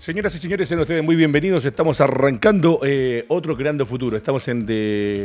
Señoras y señores, sean ustedes muy bienvenidos. Estamos arrancando eh, otro Creando Futuro. Estamos en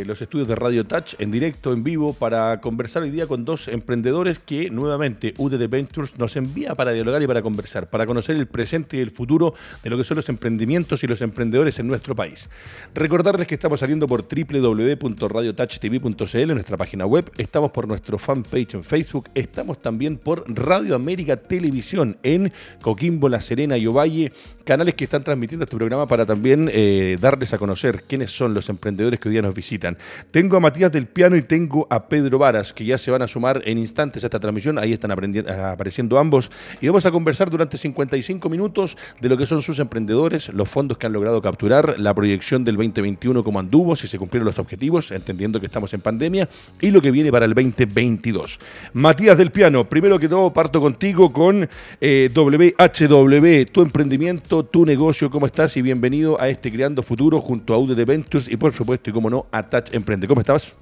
los estudios de Radio Touch, en directo, en vivo, para conversar hoy día con dos emprendedores que nuevamente UDD Ventures nos envía para dialogar y para conversar, para conocer el presente y el futuro de lo que son los emprendimientos y los emprendedores en nuestro país. Recordarles que estamos saliendo por www.radiotouchtv.cl, nuestra página web. Estamos por nuestro fanpage en Facebook. Estamos también por Radio América Televisión en Coquimbo, La Serena y Ovalle canales que están transmitiendo este programa para también eh, darles a conocer quiénes son los emprendedores que hoy día nos visitan. Tengo a Matías del Piano y tengo a Pedro Varas, que ya se van a sumar en instantes a esta transmisión. Ahí están apareciendo ambos. Y vamos a conversar durante 55 minutos de lo que son sus emprendedores, los fondos que han logrado capturar, la proyección del 2021 como anduvo, si se cumplieron los objetivos, entendiendo que estamos en pandemia, y lo que viene para el 2022. Matías del Piano, primero que todo parto contigo con eh, WHW, tu emprendimiento tu negocio, ¿cómo estás? Y bienvenido a este Creando Futuro junto a UD Ventures y por supuesto, y como no, a Touch Emprende. ¿Cómo estás?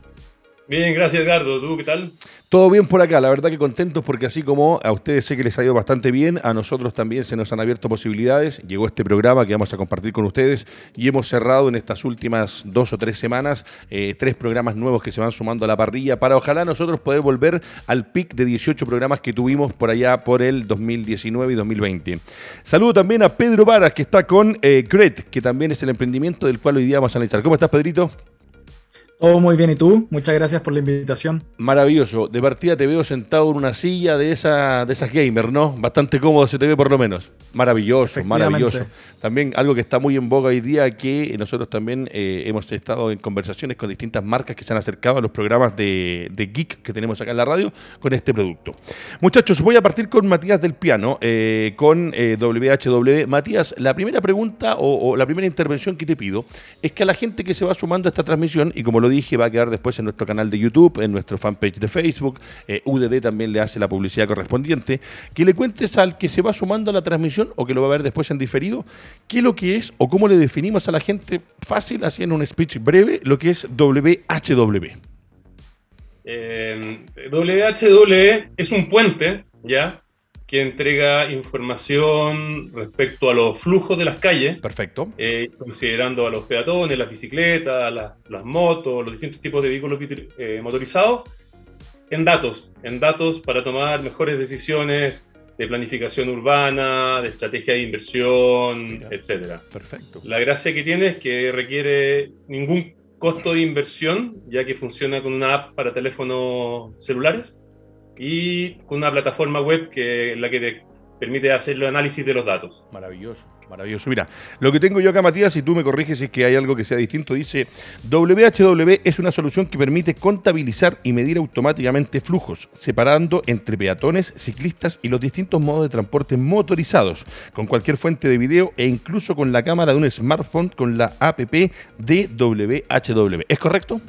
Bien, gracias Edgardo. ¿Tú qué tal? Todo bien por acá, la verdad que contentos porque así como a ustedes sé que les ha ido bastante bien, a nosotros también se nos han abierto posibilidades. Llegó este programa que vamos a compartir con ustedes y hemos cerrado en estas últimas dos o tres semanas eh, tres programas nuevos que se van sumando a la parrilla para ojalá nosotros poder volver al pic de 18 programas que tuvimos por allá por el 2019 y 2020. Saludo también a Pedro Varas que está con eh, que también es el emprendimiento del cual hoy día vamos a analizar. ¿Cómo estás, Pedrito? Todo muy bien, ¿y tú? Muchas gracias por la invitación. Maravilloso. De partida te veo sentado en una silla de, esa, de esas gamer, ¿no? Bastante cómodo se te ve por lo menos. Maravilloso, maravilloso. También algo que está muy en boga hoy día, que nosotros también eh, hemos estado en conversaciones con distintas marcas que se han acercado a los programas de, Geek que tenemos acá en la radio con este producto. Muchachos, voy a partir con Matías del Piano, eh, con WHW. Eh, Matías, la primera pregunta o, o la primera intervención que te pido es que a la gente que se va sumando a esta transmisión, y como lo dije, va a quedar después en nuestro canal de YouTube, en nuestro fanpage de Facebook, UDD también le hace la publicidad correspondiente, que le cuentes al que se va sumando a la transmisión o que lo va a ver después en diferido, qué es lo que es o cómo le definimos a la gente fácil, así en un speech breve, lo que es WHW. Eh, WHW es un puente, ¿ya? Que entrega información respecto a los flujos de las calles. Perfecto. Eh, considerando a los peatones, las bicicletas, las, motos, los distintos tipos de vehículos eh, motorizados, en datos, en datos para tomar mejores decisiones de planificación urbana, de estrategia de inversión, etcétera. Perfecto. La gracia que tiene es que requiere ningún costo de inversión, ya que funciona con una app para teléfonos celulares y con una plataforma web que la que te permite hacer el análisis de los datos. Maravilloso. Maravilloso. Mira, lo que tengo yo acá, Matías, si tú me corriges si es que hay algo que sea distinto, dice WHW es una solución que permite contabilizar y medir automáticamente flujos, separando entre peatones, ciclistas y los distintos modos de transporte motorizados, con cualquier fuente de video e incluso con la cámara de un smartphone con la app de WHW. ¿Es correcto?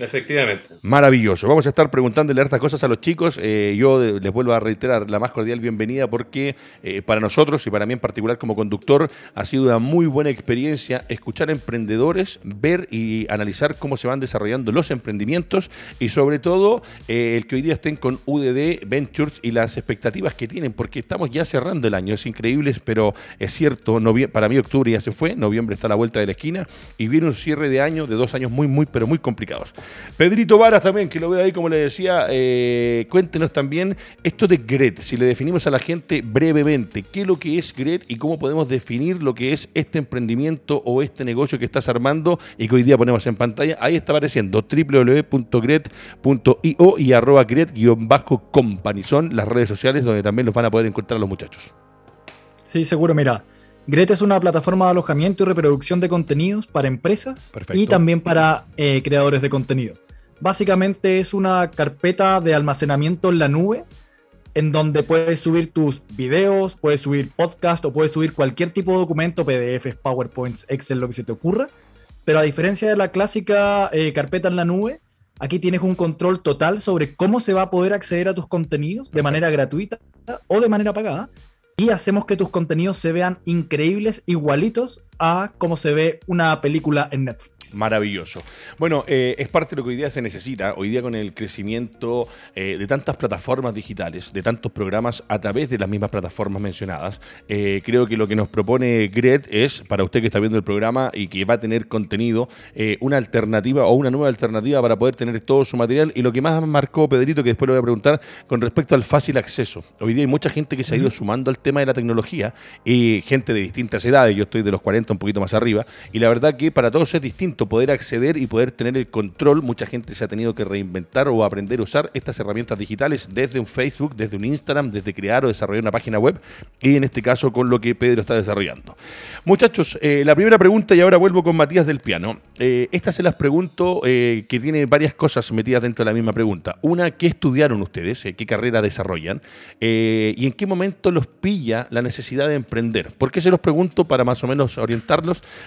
Efectivamente. Maravilloso. Vamos a estar preguntándole hartas cosas a los chicos. Eh, yo les vuelvo a reiterar la más cordial bienvenida porque eh, para nosotros y para mí en particular como conductor ha sido una muy buena experiencia escuchar emprendedores, ver y analizar cómo se van desarrollando los emprendimientos y sobre todo eh, el que hoy día estén con UDD Ventures y las expectativas que tienen porque estamos ya cerrando el año. Es increíble, pero es cierto, para mí octubre ya se fue, noviembre está a la vuelta de la esquina y viene un cierre de año de dos años muy, muy, pero muy complicados. Pedrito Varas también, que lo veo ahí, como le decía, eh, cuéntenos también esto de GRET, si le definimos a la gente brevemente, qué es lo que es GRET y cómo podemos definir lo que es este emprendimiento o este negocio que estás armando y que hoy día ponemos en pantalla. Ahí está apareciendo www.gret.io y arroba gret-company. Son las redes sociales donde también los van a poder encontrar los muchachos. Sí, seguro, mira. Gret es una plataforma de alojamiento y reproducción de contenidos para empresas y también para eh, creadores de contenido. Básicamente es una carpeta de almacenamiento en la nube en donde puedes subir tus videos, puedes subir podcast o puedes subir cualquier tipo de documento, PDFs, PowerPoints, Excel, lo que se te ocurra. Pero a diferencia de la clásica eh, carpeta en la nube, aquí tienes un control total sobre cómo se va a poder acceder a tus contenidos de manera gratuita o de manera pagada y hacemos que tus contenidos se vean increíbles, igualitos a cómo se ve una película en Netflix. Maravilloso. Bueno, eh, es parte de lo que hoy día se necesita. Hoy día con el crecimiento eh, de tantas plataformas digitales, de tantos programas a través de las mismas plataformas mencionadas, eh, creo que lo que nos propone Gret es, para usted que está viendo el programa y que va a tener contenido, una alternativa o una nueva alternativa para poder tener todo su material. Y lo que más marcó Pedrito, que después le voy a preguntar, con respecto al fácil acceso. Hoy día hay mucha gente que se ha ido sumando al tema de la tecnología y gente de distintas edades. Yo estoy de los 40 un poquito más arriba. Y la verdad que para todos es distinto poder acceder y poder tener el control. Mucha gente se ha tenido que reinventar o aprender a usar estas herramientas digitales desde un Facebook, desde un Instagram, desde crear o desarrollar una página web y en este caso con lo que Pedro está desarrollando. Muchachos, eh, la primera pregunta y ahora vuelvo con Matías del Piano. Eh, estas se las pregunto eh, que tiene varias cosas metidas dentro de la misma pregunta. Una, ¿qué estudiaron ustedes? ¿Qué carrera desarrollan? ¿Y en qué momento los pilla la necesidad de emprender? ¿Por qué se los pregunto para más o menos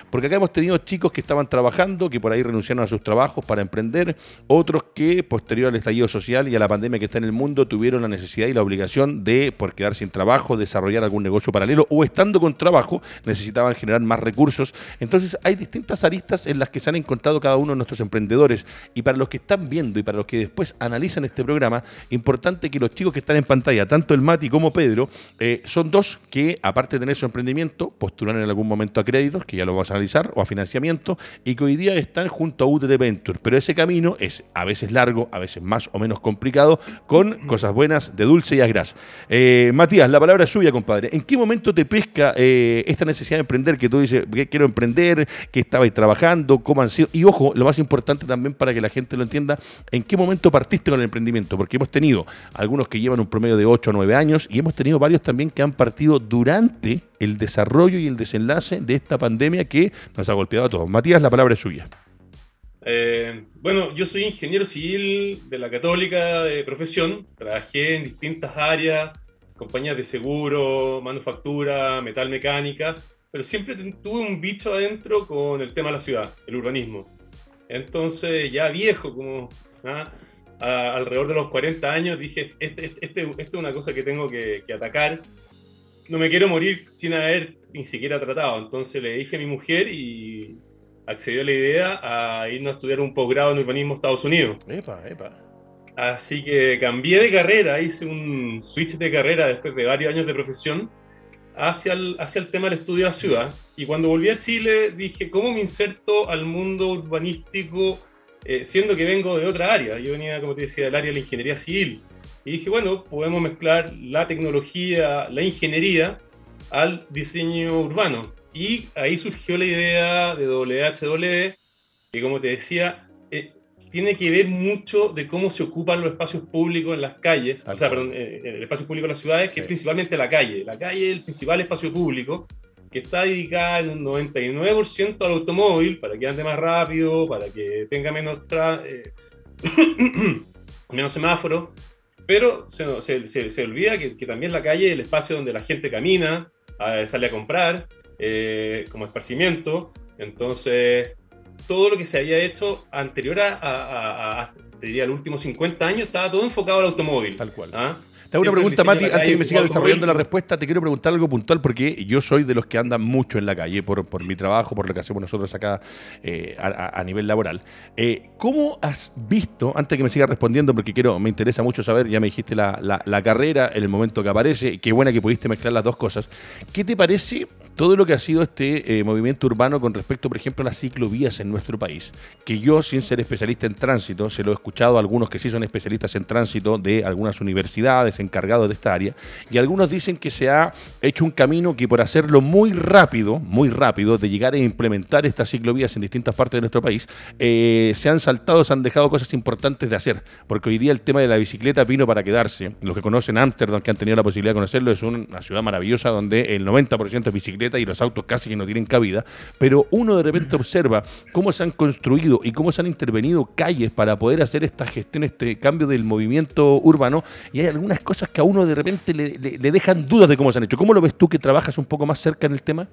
Porque acá hemos tenido chicos que estaban trabajando, que por ahí renunciaron a sus trabajos para emprender, otros que posterior al estallido social y a la pandemia que está en el mundo tuvieron la necesidad y la obligación de, por quedar sin trabajo, desarrollar algún negocio paralelo o estando con trabajo necesitaban generar más recursos. Entonces hay distintas aristas en las que se han encontrado cada uno de nuestros emprendedores y para los que están viendo y para los que después analizan este programa, importante que los chicos que están en pantalla, tanto el Mati como Pedro, eh, son dos que aparte de tener su emprendimiento, postulan en algún momento a que ya lo vamos a analizar, o a financiamiento, y que hoy día están junto a UTT Venture. Pero ese camino es a veces largo, a veces más o menos complicado, con cosas buenas de dulce y a gras. Eh, Matías, la palabra es suya, compadre. ¿En qué momento te pesca eh, esta necesidad de emprender? Que tú dices, quiero emprender, que estabais trabajando, cómo han sido. Y ojo, lo más importante también para que la gente lo entienda, ¿en qué momento partiste con el emprendimiento? Porque hemos tenido algunos que llevan un promedio de 8 o 9 años y hemos tenido varios también que han partido durante el desarrollo y el desenlace de esta pandemia que nos ha golpeado a todos. Matías, la palabra es suya. Eh, bueno, yo soy ingeniero civil de la Católica de profesión, trabajé en distintas áreas, compañías de seguro, manufactura, metal mecánica, pero siempre tuve un bicho adentro con el tema de la ciudad, el urbanismo. Entonces, ya viejo, como ¿ah? alrededor de los 40 años, dije, este, este, este, esto es una cosa que tengo que, que atacar no me quiero morir sin haber ni siquiera tratado. Entonces le dije a mi mujer y accedió a la idea a irnos a estudiar un posgrado en urbanismo en Estados Unidos. Epa, epa. Así que cambié de carrera, hice un switch de carrera después de varios años de profesión hacia el, hacia el tema del estudio de la ciudad. Y cuando volví a Chile dije, ¿cómo me inserto al mundo urbanístico eh, siendo que vengo de otra área? Yo venía, como te decía, del área de la ingeniería civil. Y dije, bueno, podemos mezclar la tecnología, la ingeniería al diseño urbano. Y ahí surgió la idea de WHW, que como te decía, eh, tiene que ver mucho de cómo se ocupan los espacios públicos en las calles, o sea, perdón, eh, el espacio público en las ciudades, que es principalmente la calle. La calle es el principal espacio público que está dedicada en un 99% al automóvil, para que ande más rápido, para que tenga menos, eh, menos semáforos, pero se, se, se, olvida que, que, también la calle es el espacio donde la gente camina, sale a comprar, eh, como esparcimiento. Entonces, todo lo que se había hecho anterior a, a, a, diría, los últimos 50 años estaba todo enfocado al automóvil. Tal cual. ¿ah? Te hago una pregunta, Mati, antes que me siga desarrollando la respuesta, te quiero preguntar algo puntual porque yo soy de los que andan mucho en la calle por, por mi trabajo, por lo que hacemos nosotros acá eh, a, nivel laboral. Eh, ¿Cómo has visto, antes que me siga respondiendo, porque quiero, me interesa mucho saber, ya me dijiste la, la, la carrera, en el momento que aparece, qué buena que pudiste mezclar las dos cosas, ¿qué te parece todo lo que ha sido este eh, movimiento urbano con respecto, por ejemplo, a las ciclovías en nuestro país. Que yo, sin ser especialista en tránsito, se lo he escuchado a algunos que sí son especialistas en tránsito de algunas universidades encargados de esta área, y algunos dicen que se ha hecho un camino que por hacerlo muy rápido, muy rápido, de llegar a implementar estas ciclovías en distintas partes de nuestro país, eh, se han saltado, se han dejado cosas importantes de hacer, porque hoy día el tema de la bicicleta vino para quedarse. Los que conocen Ámsterdam, que han tenido la posibilidad de conocerlo, es una ciudad maravillosa donde el 90% es bicicleta y los autos casi que no tienen cabida, pero uno de repente observa cómo se han construido y cómo se han intervenido calles para poder hacer esta gestión, este cambio del movimiento urbano, y hay algunas cosas que a uno de repente le, dejan dudas de cómo se han hecho. ¿Cómo lo ves tú que trabajas un poco más cerca en el tema?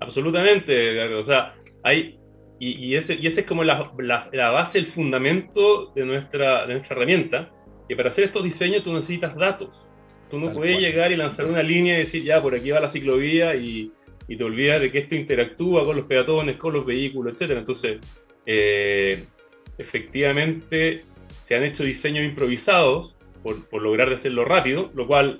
Absolutamente, o sea, hay, y, ese, y ese es como la, base, el fundamento de nuestra, de nuestra herramienta, que para hacer estos diseños tú necesitas datos. Tú no puedes llegar y lanzar una línea y decir, ya, por aquí va la ciclovía y, y te olvidas de que esto interactúa con los peatones, con los vehículos, etc. Entonces, eh, efectivamente, se han hecho diseños improvisados por, por, lograr hacerlo rápido, lo cual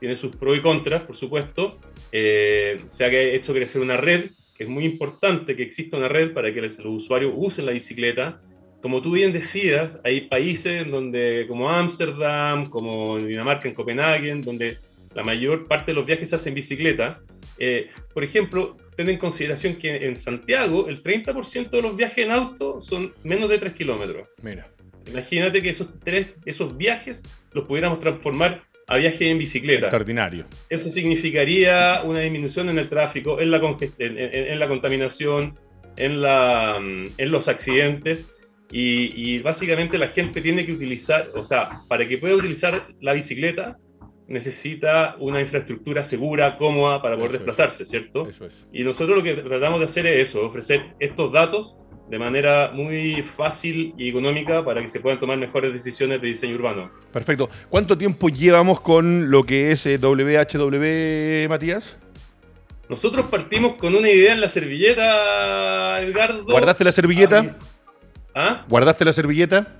tiene sus pros y contras, por supuesto. Eh, se ha hecho crecer una red, que es muy importante que exista una red para que los usuarios usen la bicicleta. Como tú bien decías, hay países donde, como Ámsterdam, como Dinamarca, en Copenhague, donde la mayor parte de los viajes se hacen en bicicleta. Eh, por ejemplo, ten en consideración que en Santiago el 30% de los viajes en auto son menos de 3 kilómetros. Mira. Imagínate que esos, tres, esos viajes los pudiéramos transformar a viajes en bicicleta. Extraordinario. Eso significaría una disminución en el tráfico, en la, en, en, la contaminación, en, la, en los accidentes. Y, y, básicamente la gente tiene que utilizar, o sea, para que pueda utilizar la bicicleta, necesita una infraestructura segura, cómoda para poder desplazarse, ¿cierto? Eso es. Y nosotros lo que tratamos de hacer es eso, ofrecer estos datos de manera muy fácil y económica para que se puedan tomar mejores decisiones de diseño urbano. Perfecto. ¿Cuánto tiempo llevamos con lo que es WHW, eh, Matías? Nosotros partimos con una idea en la servilleta, Edgardo. ¿Guardaste la servilleta? ¿Ah? ¿Guardaste la servilleta?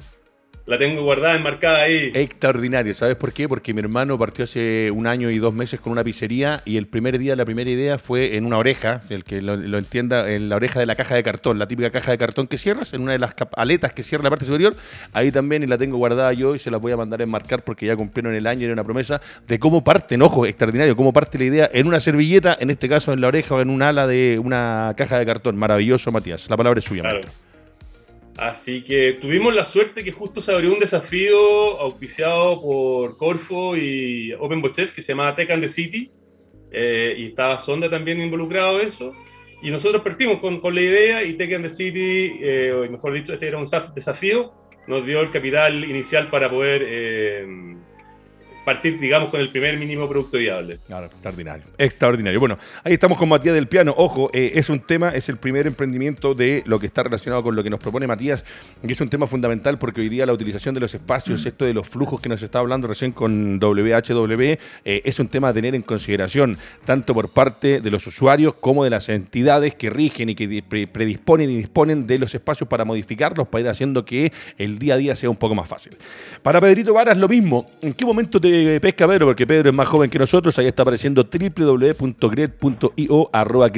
La tengo guardada, enmarcada ahí. Extraordinario, ¿sabes por qué? Porque mi hermano partió hace un año y dos meses con una pizzería y el primer día, la primera idea fue en una oreja, el que lo, entienda, en la oreja de la caja de cartón, la típica caja de cartón que cierras, en una de las aletas que cierra la parte superior, ahí también y la tengo guardada yo y se la voy a mandar a enmarcar porque ya cumplieron el año y era una promesa de cómo parten, ojo, extraordinario, cómo parte la idea en una servilleta, en este caso en la oreja o en un ala de una caja de cartón. Maravilloso, Matías. La palabra es suya, claro. Así que tuvimos la suerte que justo se abrió un desafío auspiciado por Corfo y OpenBotchef que se llamaba Tech and the City. Eh, y estaba Sonda también involucrado en eso. Y nosotros partimos con, con la idea y Tech and the City, eh, o mejor dicho, este era un desafío, nos dio el capital inicial para poder eh, partir, digamos, con el primer mínimo producto viable. Claro, extraordinario. Extraordinario. Bueno, ahí estamos con Matías del Piano. Ojo, eh, es un tema, es el primer emprendimiento de lo que está relacionado con lo que nos propone Matías, y es un tema fundamental porque hoy día la utilización de los espacios, mm. esto de los flujos que nos está hablando recién con WHW, eh, es un tema a tener en consideración, tanto por parte de los usuarios como de las entidades que rigen y que predisponen y disponen de los espacios para modificarlos, para ir haciendo que el día a día sea un poco más fácil. Para Pedrito Varas, lo mismo. ¿En qué momento te pesca Pedro, porque Pedro es más joven que nosotros. Ahí está apareciendo www.gred.io arroba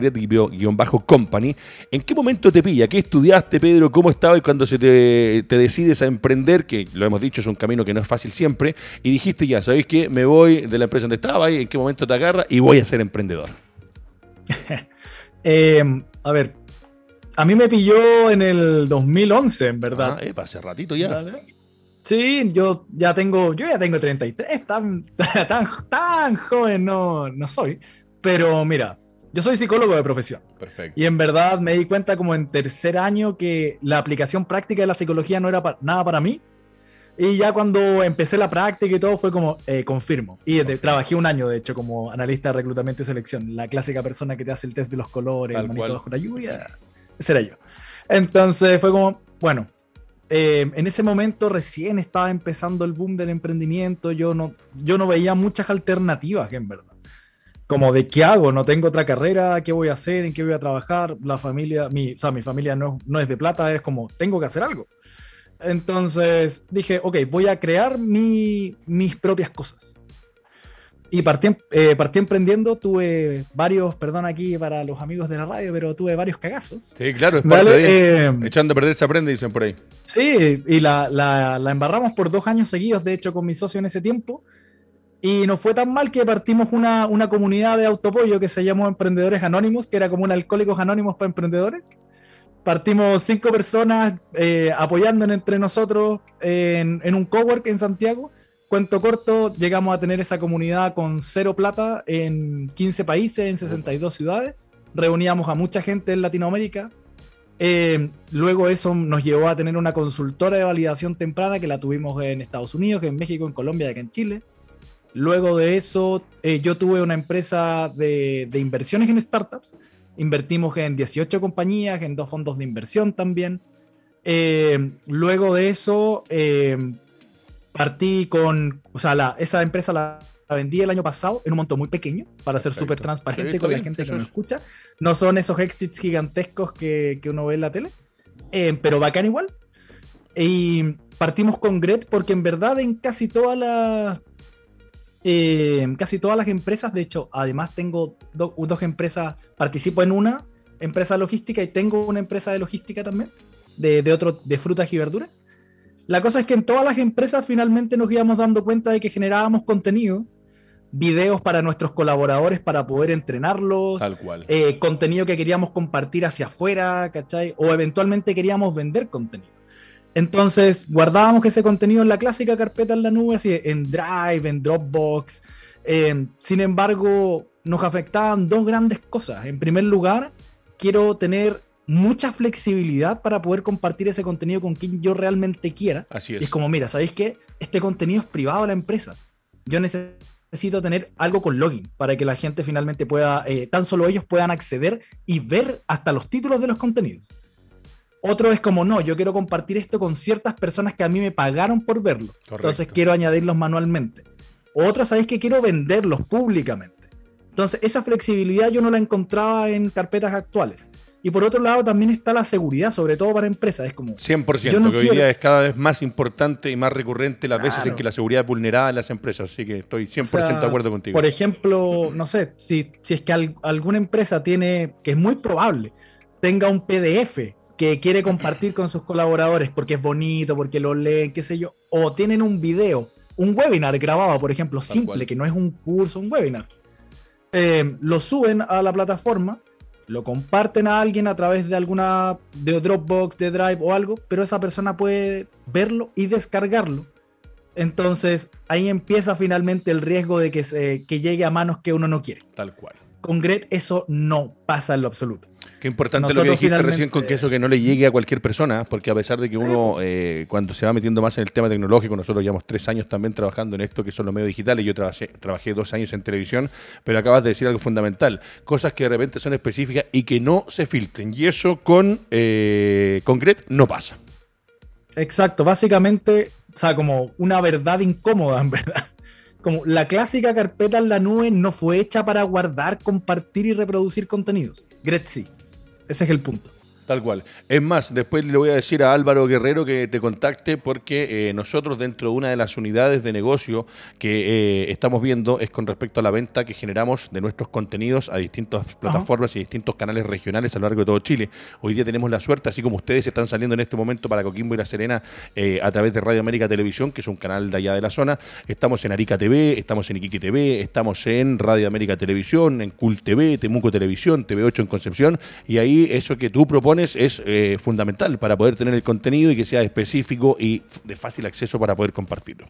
company ¿En qué momento te pilla? ¿Qué estudiaste, Pedro? ¿Cómo estabas cuando se te, decides a emprender? Que lo hemos dicho, es un camino que no es fácil siempre. Y dijiste ya, ¿sabéis qué? Me voy de la empresa donde estaba y en qué momento te agarra y voy a ser emprendedor. Eh, a ver, a mí me pilló en el 2011, en verdad. Ah, eh, hace ratito ya. Sí, yo ya tengo, yo ya tengo 33, tan, tan, tan joven no, no soy. Pero mira, yo soy psicólogo de profesión. Perfecto. Y en verdad me di cuenta como en tercer año que la aplicación práctica de la psicología no era nada para mí. Y ya cuando empecé la práctica y todo fue como, eh, confirmo. Y trabajé un año, de hecho, como analista de reclutamiento y selección. La clásica persona que te hace el test de los colores, el manito bajo la lluvia. Ese era yo. Entonces fue como, bueno, eh, en ese momento recién estaba empezando el boom del emprendimiento, yo no, yo no veía muchas alternativas, en verdad. Como de qué hago, no tengo otra carrera, qué voy a hacer, en qué voy a trabajar, la familia, mi, o sea, mi familia no, no es de plata, es como, tengo que hacer algo. Entonces dije, ok, voy a crear mi, mis propias cosas. Y partí, eh, partí, emprendiendo, tuve varios, perdón aquí para los amigos de la radio, pero tuve varios cagazos. Sí, claro, es parte de, eh, Echando a perder se aprende, dicen por ahí. Sí, y la, la, la, embarramos por dos años seguidos, de hecho, con mi socio en ese tiempo. Y nos fue tan mal que partimos una, una comunidad de autopollo que se llamó Emprendedores Anónimos, que era como un Alcohólicos Anónimos para emprendedores. Partimos cinco personas eh, apoyándonos entre nosotros en, en un cowork en Santiago Cuento corto, llegamos a tener esa comunidad con cero plata en 15 países, en 62 ciudades. Reuníamos a mucha gente en Latinoamérica. Eh, luego eso nos llevó a tener una consultora de validación temprana que la tuvimos en Estados Unidos, en México, en Colombia acá en Chile. Luego de eso, eh, yo tuve una empresa de, inversiones en startups. Invertimos en 18 compañías, en dos fondos de inversión también. Eh, luego de eso, partí con, o sea, la, esa empresa la vendí el año pasado en un monto muy pequeño, para ser súper transparente con la gente que nos escucha. No son esos exits gigantescos que, que uno ve en la tele, eh, pero bacán igual. Y partimos con Gret porque en verdad en casi todas las eh, casi todas las empresas, de hecho, además tengo dos empresas, participo en una empresa logística y tengo una empresa de logística también, de, de, otro, de frutas y verduras. La cosa es que en todas las empresas finalmente nos íbamos dando cuenta de que generábamos contenido, videos para nuestros colaboradores para poder entrenarlos, Tal cual. Eh, contenido que queríamos compartir hacia afuera, ¿cachai? O eventualmente queríamos vender contenido. Entonces guardábamos ese contenido en la clásica carpeta en la nube, así en Drive, en Dropbox. Eh, sin embargo, nos afectaban dos grandes cosas. En primer lugar, quiero tener mucha flexibilidad para poder compartir ese contenido con quien yo realmente quiera. Así es. Y es como, mira, ¿sabéis qué? Este contenido es privado de la empresa. Yo necesito tener algo con login para que la gente finalmente pueda, eh, tan solo ellos puedan acceder y ver hasta los títulos de los contenidos. Otro es como, no, yo quiero compartir esto con ciertas personas que a mí me pagaron por verlo. Correcto. Entonces quiero añadirlos manualmente. Otro, sabéis que quiero venderlos públicamente. Entonces esa flexibilidad yo no la encontraba en carpetas actuales. Y por otro lado también está la seguridad, sobre todo para empresas. Es como... 100%, yo no que hoy día es cada vez más importante y más recurrente las claro. veces en que la seguridad es vulnerada en las empresas. Así que estoy 100% o sea, de acuerdo contigo. Por ejemplo, no sé, si, si es que al, alguna empresa tiene, que es muy probable, tenga un PDF que quiere compartir con sus colaboradores porque es bonito, porque lo leen, qué sé yo, o tienen un video, un webinar grabado, por ejemplo, Tal simple, cual. que no es un curso, un webinar. Eh, lo suben a la plataforma, lo comparten a alguien a través de alguna de Dropbox, de Drive o algo, pero esa persona puede verlo y descargarlo. Entonces ahí empieza finalmente el riesgo de que, se, que llegue a manos que uno no quiere. Tal cual. Con Gret eso no pasa en lo absoluto. Qué importante Nosotros lo que dijiste recién con que eso que no le llegue a cualquier persona, porque a pesar de que uno eh, cuando se va metiendo más en el tema tecnológico, nosotros llevamos tres años también trabajando en esto que son los medios digitales, yo trabajé, trabajé dos años en televisión, pero acabas de decir algo fundamental, cosas que de repente son específicas y que no se filtren, y eso con, eh, con Gret no pasa. Exacto, básicamente, o sea, como una verdad incómoda en verdad como la clásica carpeta en la nube no fue hecha para guardar, compartir y reproducir contenidos. Gret sí. Ese es el punto. Tal cual. Es más, después le voy a decir a Álvaro Guerrero que te contacte porque eh, nosotros dentro de una de las unidades de negocio que eh, estamos viendo es con respecto a la venta que generamos de nuestros contenidos a distintas plataformas Ajá. y distintos canales regionales a lo largo de todo Chile. Hoy día tenemos la suerte, así como ustedes están saliendo en este momento para Coquimbo y La Serena eh, a través de Radio América Televisión, que es un canal de allá de la zona. Estamos en Arica TV, estamos en Iquique TV, estamos en Radio América Televisión, en Cool TV, Temuco Televisión, TV8 en Concepción, y ahí eso que tú propones es eh, fundamental para poder tener el contenido y que sea específico y de fácil acceso para poder compartirlo.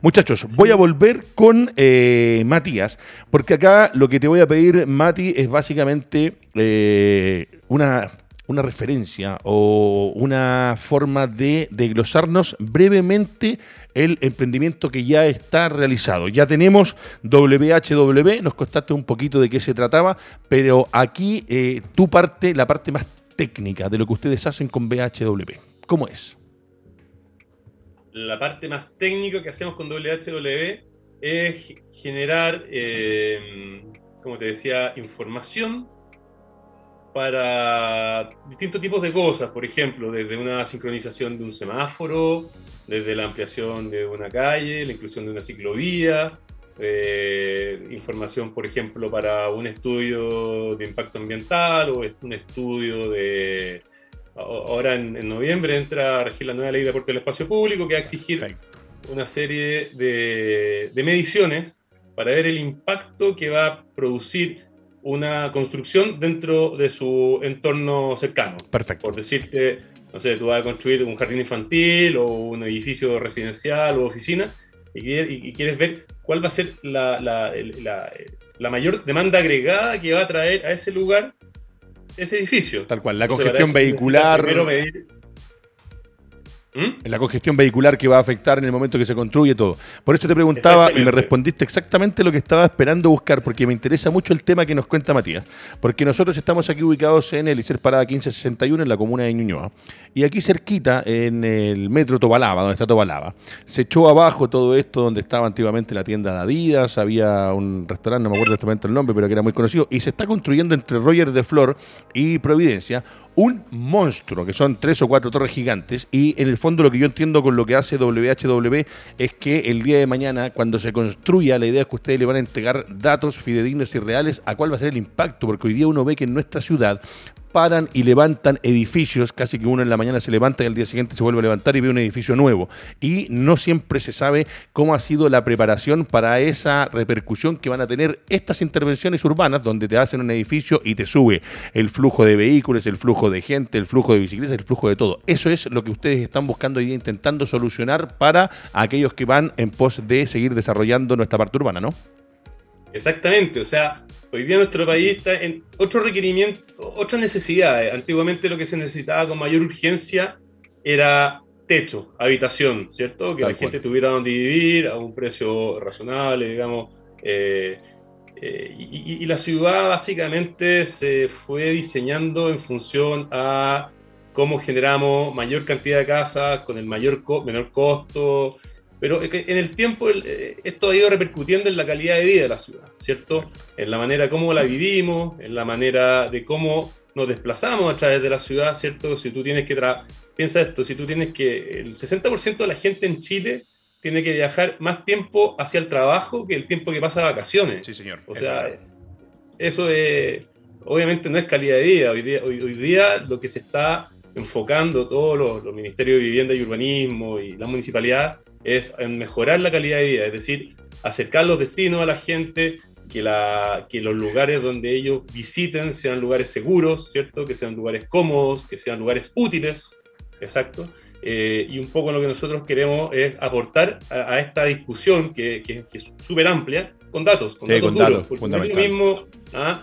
Muchachos, voy a volver con eh, Matías, porque acá lo que te voy a pedir, Mati, es básicamente eh, una una referencia o una forma de desglosarnos brevemente el emprendimiento que ya está realizado. Ya tenemos WHW, nos contaste un poquito de qué se trataba, pero aquí eh, tu parte, la parte más técnica de lo que ustedes hacen con BHW. ¿Cómo es? La parte más técnica que hacemos con WHW es generar, eh, como te decía, información para distintos tipos de cosas, por ejemplo, desde una sincronización de un semáforo, desde la ampliación de una calle, la inclusión de una ciclovía, eh, información, por ejemplo, para un estudio de impacto ambiental o un estudio de... Ahora en, en noviembre entra a regir la nueva ley de aporte del espacio público que va a exigir Perfecto. una serie de, de mediciones para ver el impacto que va a producir una construcción dentro de su entorno cercano. Perfecto. Por decirte, no sé, tú vas a construir un jardín infantil o un edificio residencial o oficina y, y quieres ver cuál va a ser la, la, la, la, mayor demanda agregada que va a traer a ese lugar ese edificio. Tal cual, la congestión vehicular. Primero medir, ¿Mm? La congestión vehicular que va a afectar en el momento que se construye todo. Por eso te preguntaba y me respondiste exactamente lo que estaba esperando buscar, porque me interesa mucho el tema que nos cuenta Matías. Porque nosotros estamos aquí ubicados en el ICER Parada 1561, en la comuna de Ñuñoa. Y aquí cerquita, en el metro Tobalaba, donde está Tobalaba, se echó abajo todo esto donde estaba antiguamente la tienda de Adidas, había un restaurante, no me acuerdo exactamente el nombre, pero que era muy conocido, y se está construyendo entre Roger de Flor y Providencia un monstruo, que son tres o cuatro torres gigantes, y en el fondo lo que yo entiendo con lo que hace WHW es que el día de mañana, cuando se construya, la idea es que ustedes le van a entregar datos fidedignos y reales a cuál va a ser el impacto, porque hoy día uno ve que en nuestra ciudad paran y levantan edificios, casi que uno en la mañana se levanta y al día siguiente se vuelve a levantar y ve un edificio nuevo. Y no siempre se sabe cómo ha sido la preparación para esa repercusión que van a tener estas intervenciones urbanas, donde te hacen un edificio y te sube el flujo de vehículos, el flujo de gente, el flujo de bicicletas, el flujo de todo. Eso es lo que ustedes están buscando día intentando solucionar para aquellos que van en pos de seguir desarrollando nuestra parte urbana, ¿no? Exactamente, o sea, hoy día nuestro país está en otro requerimiento, otras necesidades. Antiguamente lo que se necesitaba con mayor urgencia era techo, habitación, ¿cierto? Que la gente tuviera donde vivir a un precio razonable, digamos. Eh, eh, y, la ciudad básicamente se fue diseñando en función a cómo generamos mayor cantidad de casas con el mayor menor costo, pero en el tiempo eh, esto ha ido repercutiendo en la calidad de vida de la ciudad, ¿cierto? En la manera como la vivimos, en la manera de cómo nos desplazamos a través de la ciudad, ¿cierto? Si tú tienes que, piensa esto, si tú tienes que, el 60% de la gente en Chile tiene que viajar más tiempo hacia el trabajo que el tiempo que pasa de vacaciones. Sí, señor. O sea, eso es, obviamente no es calidad de vida. Hoy día, hoy, día lo que se está enfocando todos los, los ministerios de vivienda y urbanismo y la municipalidad es en mejorar la calidad de vida, es decir, acercar los destinos a la gente, que, la, que los lugares donde ellos visiten sean lugares seguros, ¿cierto? Que sean lugares cómodos, que sean lugares útiles, exacto. Eh, y un poco lo que nosotros queremos es aportar a, esta discusión que, que, es súper amplia con datos, con datos duros, porque no es lo mismo, ¿ah?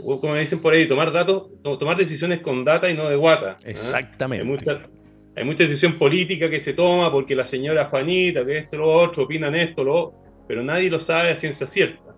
como dicen por ahí, tomar datos, tomar decisiones con data y no de guata. ¿ah? Hay mucha decisión política que se toma porque la señora Juanita, que esto, lo otro, opinan esto, lo pero nadie lo sabe a ciencia cierta.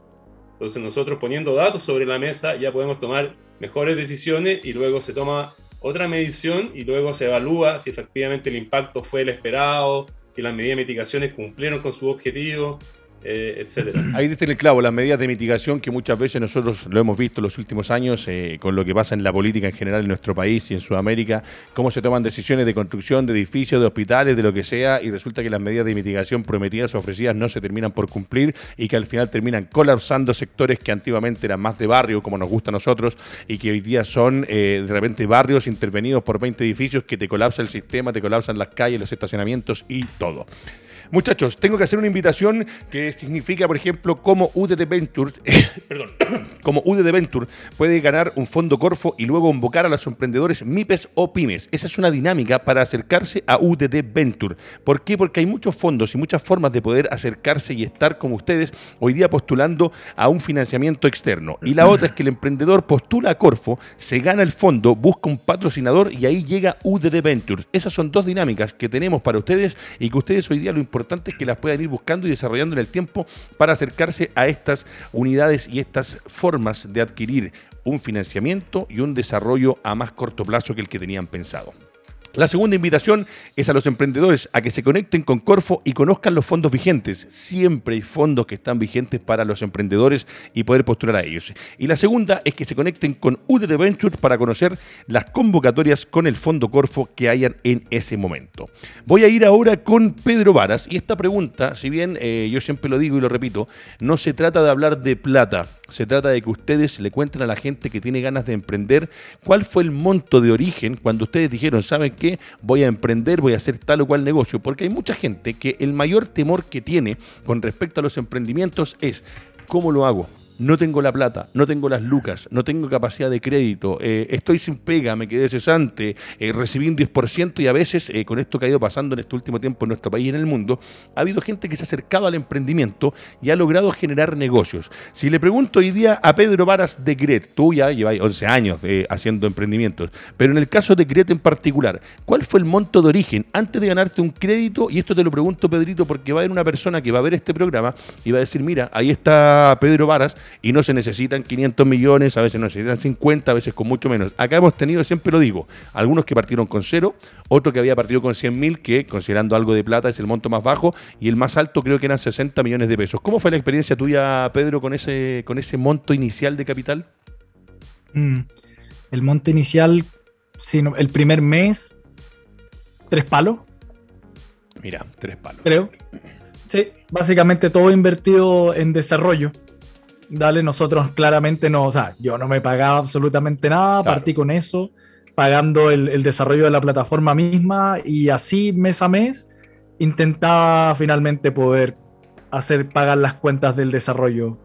Entonces nosotros poniendo datos sobre la mesa ya podemos tomar mejores decisiones y luego se toma otra medición y luego se evalúa si efectivamente el impacto fue el esperado, si las medidas de mitigaciones cumplieron con su objetivo, eh, etcétera. Ahí el clavo, las medidas de mitigación que muchas veces nosotros lo hemos visto en los últimos años eh, con lo que pasa en la política en general en nuestro país y en Sudamérica, cómo se toman decisiones de construcción de edificios, de hospitales, de lo que sea, y resulta que las medidas de mitigación prometidas o ofrecidas no se terminan por cumplir y que al final terminan colapsando sectores que antiguamente eran más de barrio, como nos gusta a nosotros, y que hoy día son eh, de repente barrios intervenidos por 20 edificios que te colapsa el sistema, te colapsan las calles, los estacionamientos y todo. Muchachos, tengo que hacer una invitación que significa, por ejemplo, cómo UDD Venture, perdón, como UDD Venture puede ganar un fondo Corfo y luego convocar a los emprendedores MIPES o PYMES. Esa es una dinámica para acercarse a UDD Venture. ¿Por qué? Porque hay muchos fondos y muchas formas de poder acercarse y estar como ustedes hoy día postulando a un financiamiento externo. Y la otra es que el emprendedor postula a Corfo, se gana el fondo, busca un patrocinador y ahí llega UDD Ventures. Esas son dos dinámicas que tenemos para ustedes y que ustedes hoy día lo importante importante es que las puedan ir buscando y desarrollando en el tiempo para acercarse a estas unidades y estas formas de adquirir un financiamiento y un desarrollo a más corto plazo que el que tenían pensado. La segunda invitación es a los emprendedores a que se conecten con Corfo y conozcan los fondos vigentes. Siempre hay fondos que están vigentes para los emprendedores y poder postular a ellos. Y la segunda es que se conecten con Ventures para conocer las convocatorias con el fondo Corfo que hayan en ese momento. Voy a ir ahora con Pedro Varas y esta pregunta, si bien eh, yo siempre lo digo y lo repito, no se trata de hablar de plata, se trata de que ustedes le cuenten a la gente que tiene ganas de emprender cuál fue el monto de origen cuando ustedes dijeron, ¿saben qué? Voy a emprender, voy a hacer tal o cual negocio. Porque hay mucha gente que el mayor temor que tiene con respecto a los emprendimientos es, ¿cómo lo hago? No tengo la plata, no tengo las lucas, no tengo capacidad de crédito, eh, estoy sin pega, me quedé cesante, eh, recibí un 10% y a veces, eh, con esto que ha ido pasando en este último tiempo en nuestro país y en el mundo, ha habido gente que se ha acercado al emprendimiento y ha logrado generar negocios. Si le pregunto hoy día a Pedro Varas de Gret, tú ya llevas 11 años haciendo emprendimientos, pero en el caso de Gret en particular, ¿cuál fue el monto de origen antes de ganarte un crédito? Y esto te lo pregunto, Pedrito, porque va a haber una persona que va a ver este programa y va a decir, mira, ahí está Pedro Varas y no se necesitan 500 millones, a veces no necesitan 50, a veces con mucho menos. Acá hemos tenido, siempre lo digo, algunos que partieron con cero, otro que había partido con 100 mil, que considerando algo de plata es el monto más bajo, y el más alto creo que eran 60 millones de pesos. ¿Cómo fue la experiencia tuya, Pedro, con ese, con ese monto inicial de capital? Mm, el monto inicial, sino el primer mes, tres palos. Mira, tres palos. Creo. Sí, básicamente todo invertido en desarrollo. Dale, nosotros claramente no, o sea, yo no me pagaba absolutamente nada, partí con eso, pagando el, desarrollo de la plataforma misma y así mes a mes intentaba finalmente poder hacer pagar las cuentas del desarrollo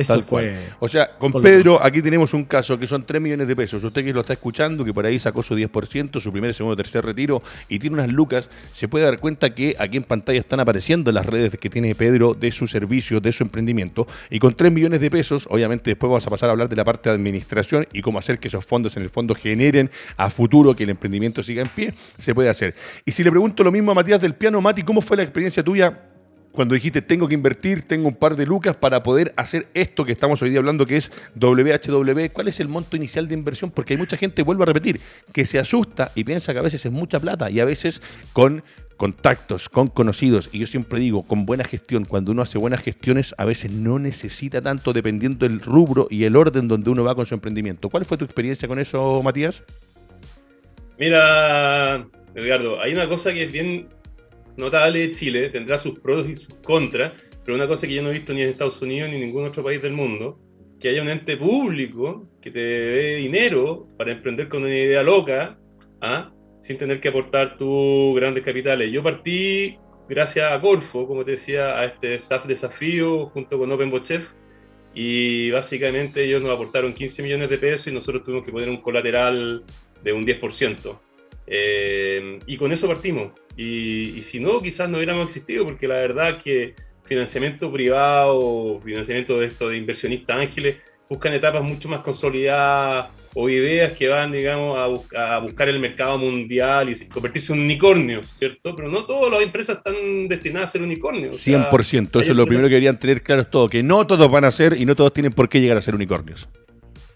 eso fue. O sea, con Pedro, aquí tenemos un caso que son 3 millones de pesos. Usted que lo está escuchando, que por ahí sacó su 10%, su primer, segundo, tercer retiro y tiene unas lucas, se puede dar cuenta que aquí en pantalla están apareciendo las redes que tiene Pedro de su servicio, de su emprendimiento. Y con 3 millones de pesos, obviamente después vamos a pasar a hablar de la parte de administración y cómo hacer que esos fondos en el fondo generen a futuro que el emprendimiento siga en pie, se puede hacer. Y si le pregunto lo mismo a Matías del Piano, Mati, ¿cómo fue la experiencia tuya cuando dijiste tengo que invertir, tengo un par de lucas para poder hacer esto que estamos hoy día hablando, que es WHW, ¿cuál es el monto inicial de inversión? Porque hay mucha gente, vuelvo a repetir, que se asusta y piensa que a veces es mucha plata y a veces con contactos, con conocidos, y yo siempre digo, con buena gestión, cuando uno hace buenas gestiones, a veces no necesita tanto dependiendo del rubro y el orden donde uno va con su emprendimiento. ¿Cuál fue tu experiencia con eso, Matías? Mira, Edgardo, hay una cosa que es bien notable de Chile, tendrá sus pros y sus contras, pero una cosa que yo no he visto ni en Estados Unidos ni en ningún otro país del mundo, que haya un ente público que te dé dinero para emprender con una idea loca, ¿ah? sin tener que aportar tus grandes capitales. Yo partí gracias a Corfo, como te decía, a este SAF desafío junto con OpenBotChef, y básicamente ellos nos aportaron 15 millones de pesos y nosotros tuvimos que poner un colateral de un 10%. Eh, y con eso partimos. Y, si no, quizás no hubiéramos existido, porque la verdad que financiamiento privado, financiamiento de esto de inversionistas ángeles, buscan etapas mucho más consolidadas o ideas que van, digamos, a, buscar el mercado mundial y convertirse en unicornios, ¿cierto? Pero no todas las empresas están destinadas a ser unicornios. 100%, eso es lo primero que querían tener claro todo, que no todos van a ser y no todos tienen por qué llegar a ser unicornios.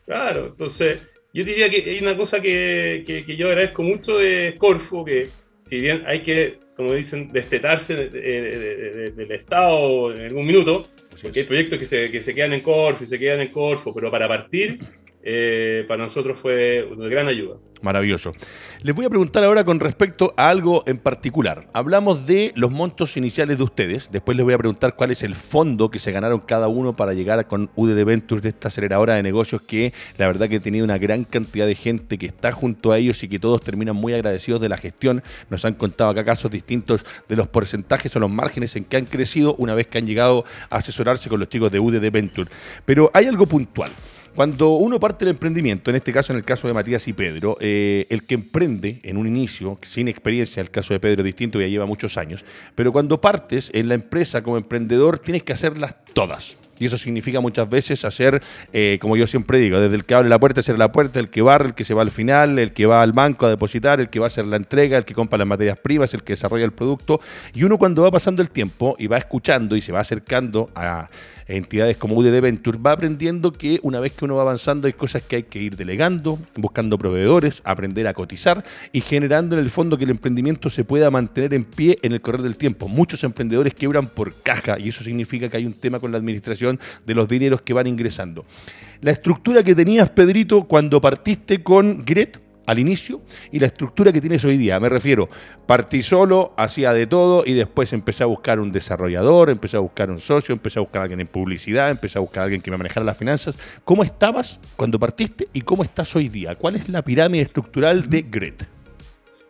Claro, entonces yo diría que hay una cosa que, que, yo agradezco mucho de Corfo, que si bien hay que, como dicen, destetarse del Estado en algún minuto, porque hay proyectos que se, que se quedan en Corfo y se quedan en Corfo, pero para partir eh, para nosotros fue una gran ayuda. Maravilloso. Les voy a preguntar ahora con respecto a algo en particular. Hablamos de los montos iniciales de ustedes. Después les voy a preguntar cuál es el fondo que se ganaron cada uno para llegar con UDD Ventures de esta aceleradora de negocios que la verdad que he tenido una gran cantidad de gente que está junto a ellos y que todos terminan muy agradecidos de la gestión. Nos han contado acá casos distintos de los porcentajes o los márgenes en que han crecido una vez que han llegado a asesorarse con los chicos de UDD Venture. Pero hay algo puntual. Cuando uno parte del emprendimiento, en este caso, en el caso de Matías y Pedro, eh, el que emprende en un inicio, sin experiencia, el caso de Pedro es distinto, ya lleva muchos años, pero cuando partes en la empresa como emprendedor, tienes que hacerlas todas. Y eso significa muchas veces hacer, eh, como yo siempre digo, desde el que abre la puerta, hacer la puerta, el que barre, el que se va al final, el que va al banco a depositar, el que va a hacer la entrega, el que compra las materias primas, el que desarrolla el producto. Y uno cuando va pasando el tiempo y va escuchando y se va acercando a entidades como UDD Venture, va aprendiendo que una vez que uno va avanzando hay cosas que hay que ir delegando, buscando proveedores, aprender a cotizar y generando en el fondo que el emprendimiento se pueda mantener en pie en el correr del tiempo. Muchos emprendedores quiebran por caja y eso significa que hay un tema con la administración de los dineros que van ingresando. La estructura que tenías, Pedrito, cuando partiste con Gret, al inicio y la estructura que tienes hoy día. Me refiero, partí solo, hacía de todo y después empecé a buscar un desarrollador, empecé a buscar un socio, empecé a buscar a alguien en publicidad, empecé a buscar a alguien que me manejara las finanzas. ¿Cómo estabas cuando partiste y cómo estás hoy día? ¿Cuál es la pirámide estructural de Gret?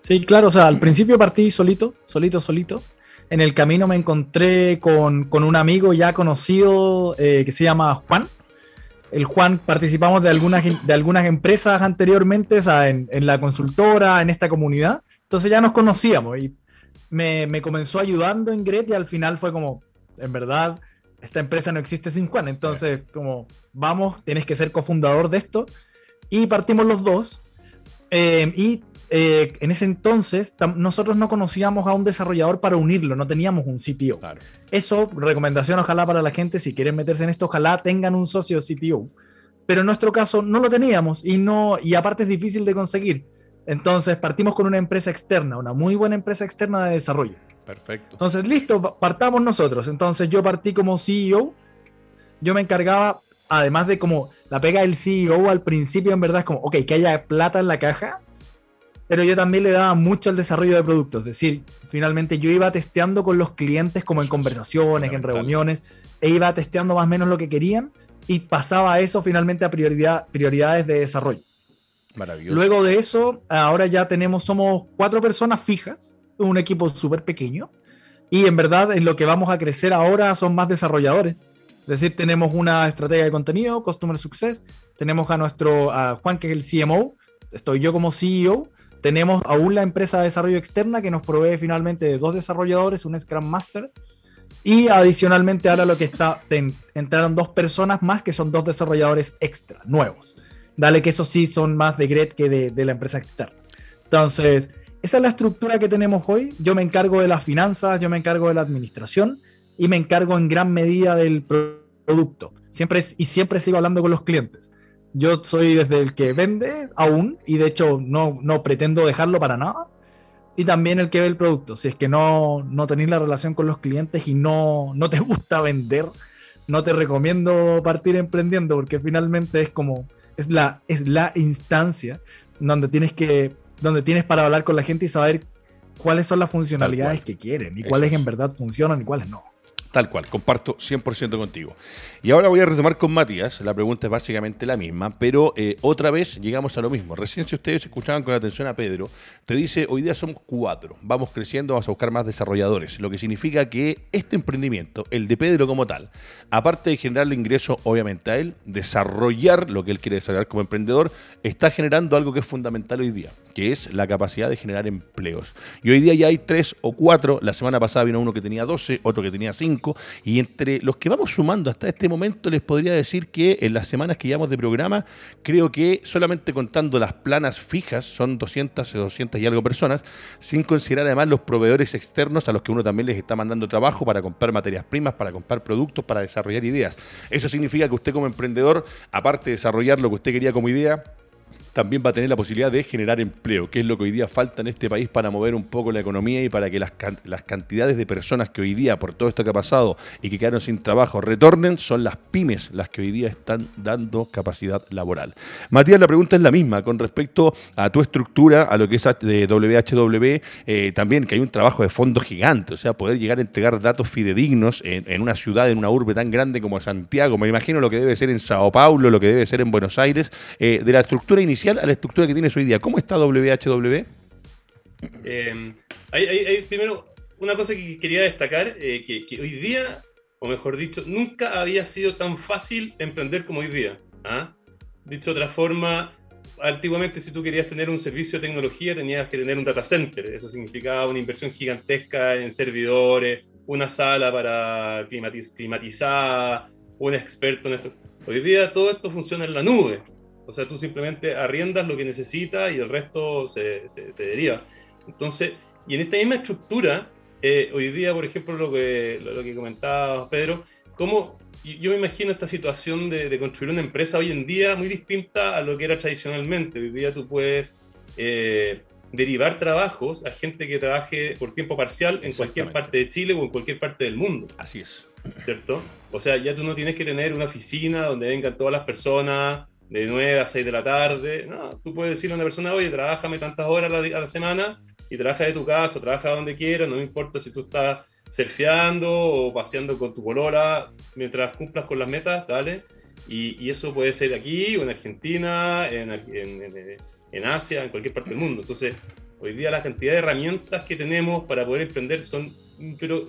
Sí, claro, o sea, al principio partí solito, solito, solito. En el camino me encontré con, un amigo ya conocido eh, que se llama Juan, el Juan participamos de algunas, de algunas empresas anteriormente, o sea, en, la consultora, en esta comunidad. Entonces ya nos conocíamos y me, comenzó ayudando en Gret y al final fue como, en verdad, esta empresa no existe sin Juan. Entonces, como, vamos, tienes que ser cofundador de esto. Y partimos los dos. Eh, y eh, en ese entonces nosotros no conocíamos a un desarrollador para unirlo, no teníamos un CTO. Eso, recomendación ojalá para la gente, si quieren meterse en esto, ojalá tengan un socio CTO. Pero en nuestro caso no lo teníamos y, no, y aparte es difícil de conseguir. Entonces partimos con una empresa externa, una muy buena empresa externa de desarrollo. Perfecto. Entonces, listo, partamos nosotros. Entonces yo partí como CEO. Yo me encargaba, además de como la pega del CEO al principio, en verdad es como, ok, que haya plata en la caja pero yo también le daba mucho al desarrollo de productos. Es decir, finalmente yo iba testeando con los clientes como en conversaciones, en reuniones, e iba testeando más o menos lo que querían y pasaba eso finalmente a prioridad, prioridades de desarrollo. Maravilloso. Luego de eso, ahora ya tenemos, somos cuatro personas fijas, un equipo súper pequeño, y en verdad en lo que vamos a crecer ahora son más desarrolladores. Es decir, tenemos una estrategia de contenido, Customer Success, tenemos a nuestro a Juan, que es el CMO, estoy yo como CEO, tenemos aún la empresa de desarrollo externa que nos provee finalmente de dos desarrolladores, un Scrum Master. Y adicionalmente ahora lo que está, entraron dos personas más que son dos desarrolladores extra, nuevos. Dale que esos sí son más de Gret que de, de la empresa externa. Entonces, esa es la estructura que tenemos hoy. Yo me encargo de las finanzas, yo me encargo de la administración y me encargo en gran medida del producto. Siempre y siempre sigo hablando con los clientes. Yo soy desde el que vende aún y de hecho no, no pretendo dejarlo para nada. Y también el que ve el producto. Si es que no, no tenéis la relación con los clientes y no, no te gusta vender, no te recomiendo partir emprendiendo porque finalmente es como, es la, es la instancia donde tienes que, donde tienes para hablar con la gente y saber cuáles son las funcionalidades que quieren y cuáles en verdad funcionan y cuáles no. Tal cual, comparto 100% contigo. Y ahora voy a retomar con Matías, la pregunta es básicamente la misma, pero eh, otra vez llegamos a lo mismo. Recién si ustedes escuchaban con atención a Pedro, te dice, hoy día somos cuatro, vamos creciendo, vamos a buscar más desarrolladores, lo que significa que este emprendimiento, el de Pedro como tal, aparte de generarle ingreso obviamente a él, desarrollar lo que él quiere desarrollar como emprendedor, está generando algo que es fundamental hoy día, que es la capacidad de generar empleos. Y hoy día ya hay tres o cuatro, la semana pasada vino uno que tenía 12, otro que tenía 5, y entre los que vamos sumando hasta este momento les podría decir que en las semanas que llevamos de programa, creo que solamente contando las planas fijas, son 200 o 200 y algo personas, sin considerar además los proveedores externos a los que uno también les está mandando trabajo para comprar materias primas, para comprar productos, para desarrollar ideas. Eso significa que usted como emprendedor, aparte de desarrollar lo que usted quería como idea, también va a tener la posibilidad de generar empleo, que es lo que hoy día falta en este país para mover un poco la economía y para que las, las cantidades de personas que hoy día, por todo esto que ha pasado y que quedaron sin trabajo, retornen, son las pymes las que hoy día están dando capacidad laboral. Matías, la pregunta es la misma con respecto a tu estructura, a lo que es de WHW, eh, también que hay un trabajo de fondo gigante, o sea, poder llegar a entregar datos fidedignos en, una ciudad, en una urbe tan grande como Santiago, me imagino lo que debe ser en Sao Paulo, lo que debe ser en Buenos Aires, eh, de la estructura inicial a la estructura que tienes hoy día. ¿Cómo está WHW? Hay, primero una cosa que quería destacar, eh, que, hoy día, o mejor dicho, nunca había sido tan fácil emprender como hoy día. ¿ah? Dicho de otra forma, antiguamente si tú querías tener un servicio de tecnología tenías que tener un data center. Eso significaba una inversión gigantesca en servidores, una sala para climatizar, un experto. Hoy día todo esto funciona en la nube. O sea, tú simplemente arriendas lo que necesitas y el resto se, se, deriva. Entonces, y en esta misma estructura, eh, hoy día, por ejemplo, lo que, lo, que comentaba Pedro, cómo yo me imagino esta situación de, construir una empresa hoy en día muy distinta a lo que era tradicionalmente. Hoy día tú puedes eh, derivar trabajos a gente que trabaje por tiempo parcial en cualquier parte de Chile o en cualquier parte del mundo. Así es. ¿Cierto? O sea, ya tú no tienes que tener una oficina donde vengan todas las personas de 9 a 6 de la tarde. No, tú puedes decirle a una persona, oye, trabájame tantas horas a la, semana y trabaja de tu casa, trabaja donde quieras, no me importa si tú estás surfeando o paseando con tu colora, mientras cumplas con las metas, dale. Y, eso puede ser aquí o en Argentina, en, en, en, Asia, en cualquier parte del mundo. Entonces, hoy día la cantidad de herramientas que tenemos para poder emprender son pero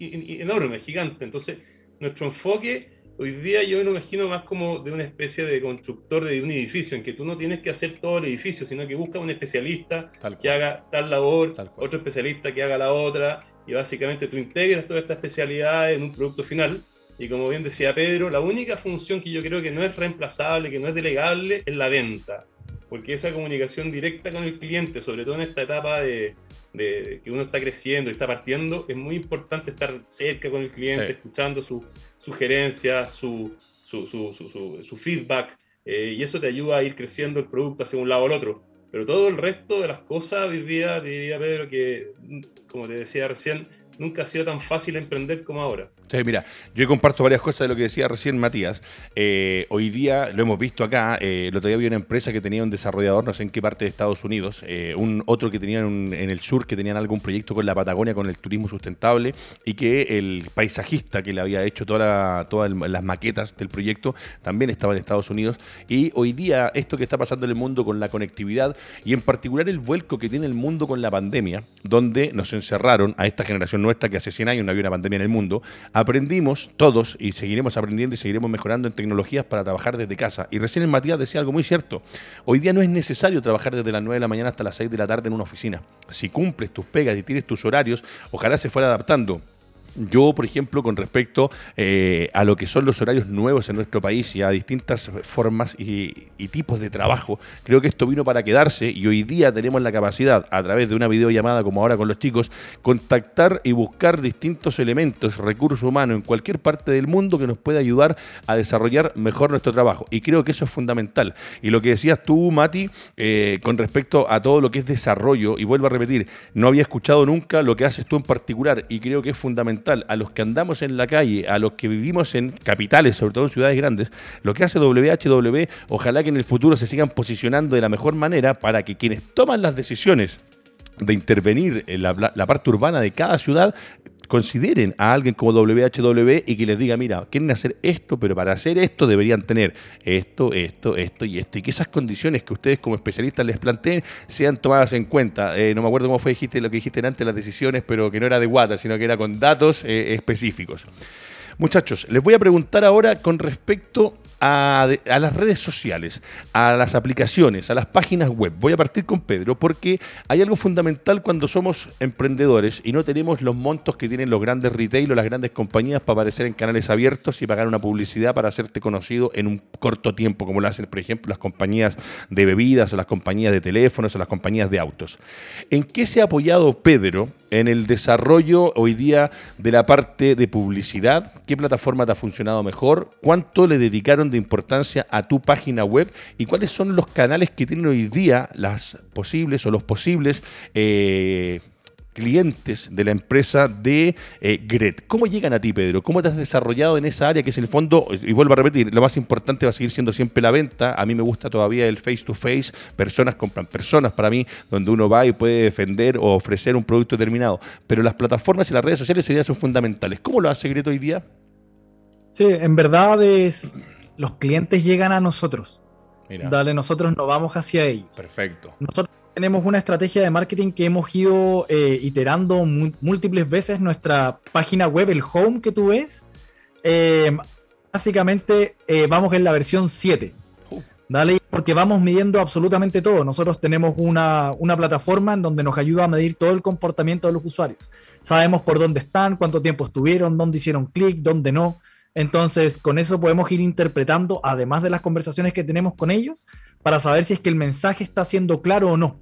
enormes, gigantes. Entonces, nuestro enfoque hoy día yo me lo imagino más como de una especie de constructor de un edificio, en que tú no tienes que hacer todo el edificio, sino que busca un especialista que haga tal labor, otro especialista que haga la otra, y básicamente tú integras toda esta especialidad en un producto final. Y como bien decía Pedro, la única función que yo creo que no es reemplazable, que no es delegable, es la venta. Porque esa comunicación directa con el cliente, sobre todo en esta etapa de, de que uno está creciendo y está partiendo, es muy importante estar cerca con el cliente, escuchando sus sugerencias, su, su, su, su feedback, eh, y eso te ayuda a ir creciendo el producto hacia un lado al otro. Pero todo el resto de las cosas, diría, diría Pedro, que, como te decía recién, nunca ha sido tan fácil emprender como ahora. Sí, mira, yo comparto varias cosas de lo que decía recién Matías. Eh, hoy día lo hemos visto acá, eh, el otro día había una empresa que tenía un desarrollador, no sé en qué parte de Estados Unidos, eh, un otro que tenían en el sur, que tenían algún proyecto con la Patagonia, con el turismo sustentable, y que el paisajista que le había hecho toda todas las maquetas del proyecto también estaba en Estados Unidos. Y hoy día esto que está pasando en el mundo con la conectividad, y en particular el vuelco que tiene el mundo con la pandemia, donde nos encerraron a esta generación nuestra que hace 100 años no había una pandemia en el mundo, aprendimos todos y seguiremos aprendiendo y seguiremos mejorando en tecnologías para trabajar desde casa. Y recién el Matías decía algo muy cierto. Hoy día no es necesario trabajar desde las 9 de la mañana hasta las 6 de la tarde en una oficina. Si cumples tus pegas y tienes tus horarios, ojalá se fuera adaptando yo, por ejemplo, con respecto eh, a lo que son los horarios nuevos en nuestro país y a distintas formas y, tipos de trabajo, creo que esto vino para quedarse y hoy día tenemos la capacidad, a través de una videollamada como ahora con los chicos, contactar y buscar distintos elementos, recursos humanos en cualquier parte del mundo que nos pueda ayudar a desarrollar mejor nuestro trabajo. Y creo que eso es fundamental. Y lo que decías tú, Mati, eh, con respecto a todo lo que es desarrollo, y vuelvo a repetir, no había escuchado nunca lo que haces tú en particular y creo que es fundamental a los que andamos en la calle, a los que vivimos en capitales, sobre todo en ciudades grandes, lo que hace WHW, ojalá que en el futuro se sigan posicionando de la mejor manera para que quienes toman las decisiones de intervenir en la, parte urbana de cada ciudad consideren a alguien como WHW y que les diga, mira, quieren hacer esto, pero para hacer esto deberían tener esto, esto, esto y esto. Y que esas condiciones que ustedes como especialistas les planteen sean tomadas en cuenta. Eh, no me acuerdo cómo fue dijiste, lo que dijiste antes, las decisiones, pero que no era de guata, sino que era con datos eh, específicos. Muchachos, les voy a preguntar ahora con respecto a, las redes sociales, a las aplicaciones, a las páginas web. Voy a partir con Pedro porque hay algo fundamental cuando somos emprendedores y no tenemos los montos que tienen los grandes retail o las grandes compañías para aparecer en canales abiertos y pagar una publicidad para hacerte conocido en un corto tiempo, como lo hacen, por ejemplo, las compañías de bebidas o las compañías de teléfonos o las compañías de autos. ¿En qué se ha apoyado Pedro en el desarrollo hoy día de la parte de publicidad? ¿Qué plataforma te ha funcionado mejor? ¿Cuánto le dedicaron de importancia a tu página web? ¿Y cuáles son los canales que tienen hoy día las posibles o los posibles eh, clientes de la empresa de eh, Gret. ¿Cómo llegan a ti, Pedro? ¿Cómo te has desarrollado en esa área que es el fondo? Y vuelvo a repetir, lo más importante va a seguir siendo siempre la venta. A mí me gusta todavía el face to face. Personas compran personas para mí, donde uno va y puede defender o ofrecer un producto determinado. Pero las plataformas y las redes sociales hoy día son fundamentales. ¿Cómo lo hace Gret hoy día? Sí, en verdad es los clientes llegan a nosotros. Dale, nosotros no vamos hacia ellos. Perfecto. Nosotros tenemos una estrategia de marketing que hemos ido eh, iterando múltiples veces. Nuestra página web, el home que tú ves, eh, básicamente eh, vamos en la versión 7. Dale, porque vamos midiendo absolutamente todo. Nosotros tenemos una, una, plataforma en donde nos ayuda a medir todo el comportamiento de los usuarios. Sabemos por dónde están, cuánto tiempo estuvieron, dónde hicieron clic, dónde no. Entonces, con eso podemos ir interpretando, además de las conversaciones que tenemos con ellos, para saber si es que el mensaje está siendo claro o no.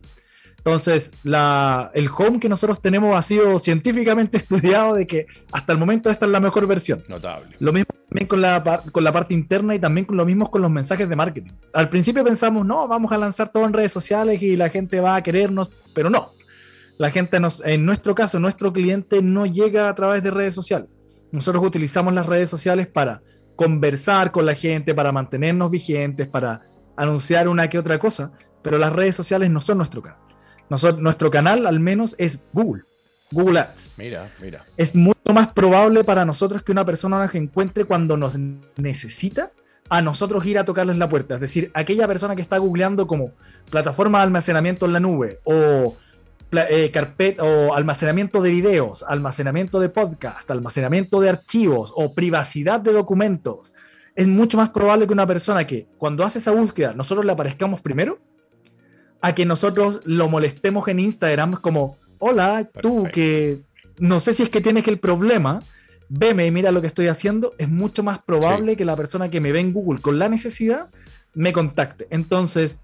Entonces, el home que nosotros tenemos ha sido científicamente estudiado de que hasta el momento esta es la mejor versión. Notable. Lo mismo también con la, con la parte interna y también con lo mismo con los mensajes de marketing. Al principio pensamos, no, vamos a lanzar todo en redes sociales y la gente va a querernos, pero no. La gente, nos, en nuestro caso, nuestro cliente no llega a través de redes sociales. Nosotros utilizamos las redes sociales para conversar con la gente, para mantenernos vigentes, para anunciar una que otra cosa, pero las redes sociales no son nuestro canal. nuestro canal al menos es Google. Google Ads. Mira, mira. Es mucho más probable para nosotros que una persona nos encuentre cuando nos necesita a nosotros ir a tocarles la puerta. Es decir, aquella persona que está googleando como plataforma de almacenamiento en la nube o eh, carpeta o almacenamiento de videos, almacenamiento de podcast, almacenamiento de archivos o privacidad de documentos es mucho más probable que una persona que cuando hace esa búsqueda nosotros le aparezcamos primero, a que nosotros lo molestemos en Instagram como, hola, tú que no sé si es que tienes el problema, veme y mira lo que estoy haciendo, es mucho más probable que la persona que me ve en Google con la necesidad me contacte. Entonces,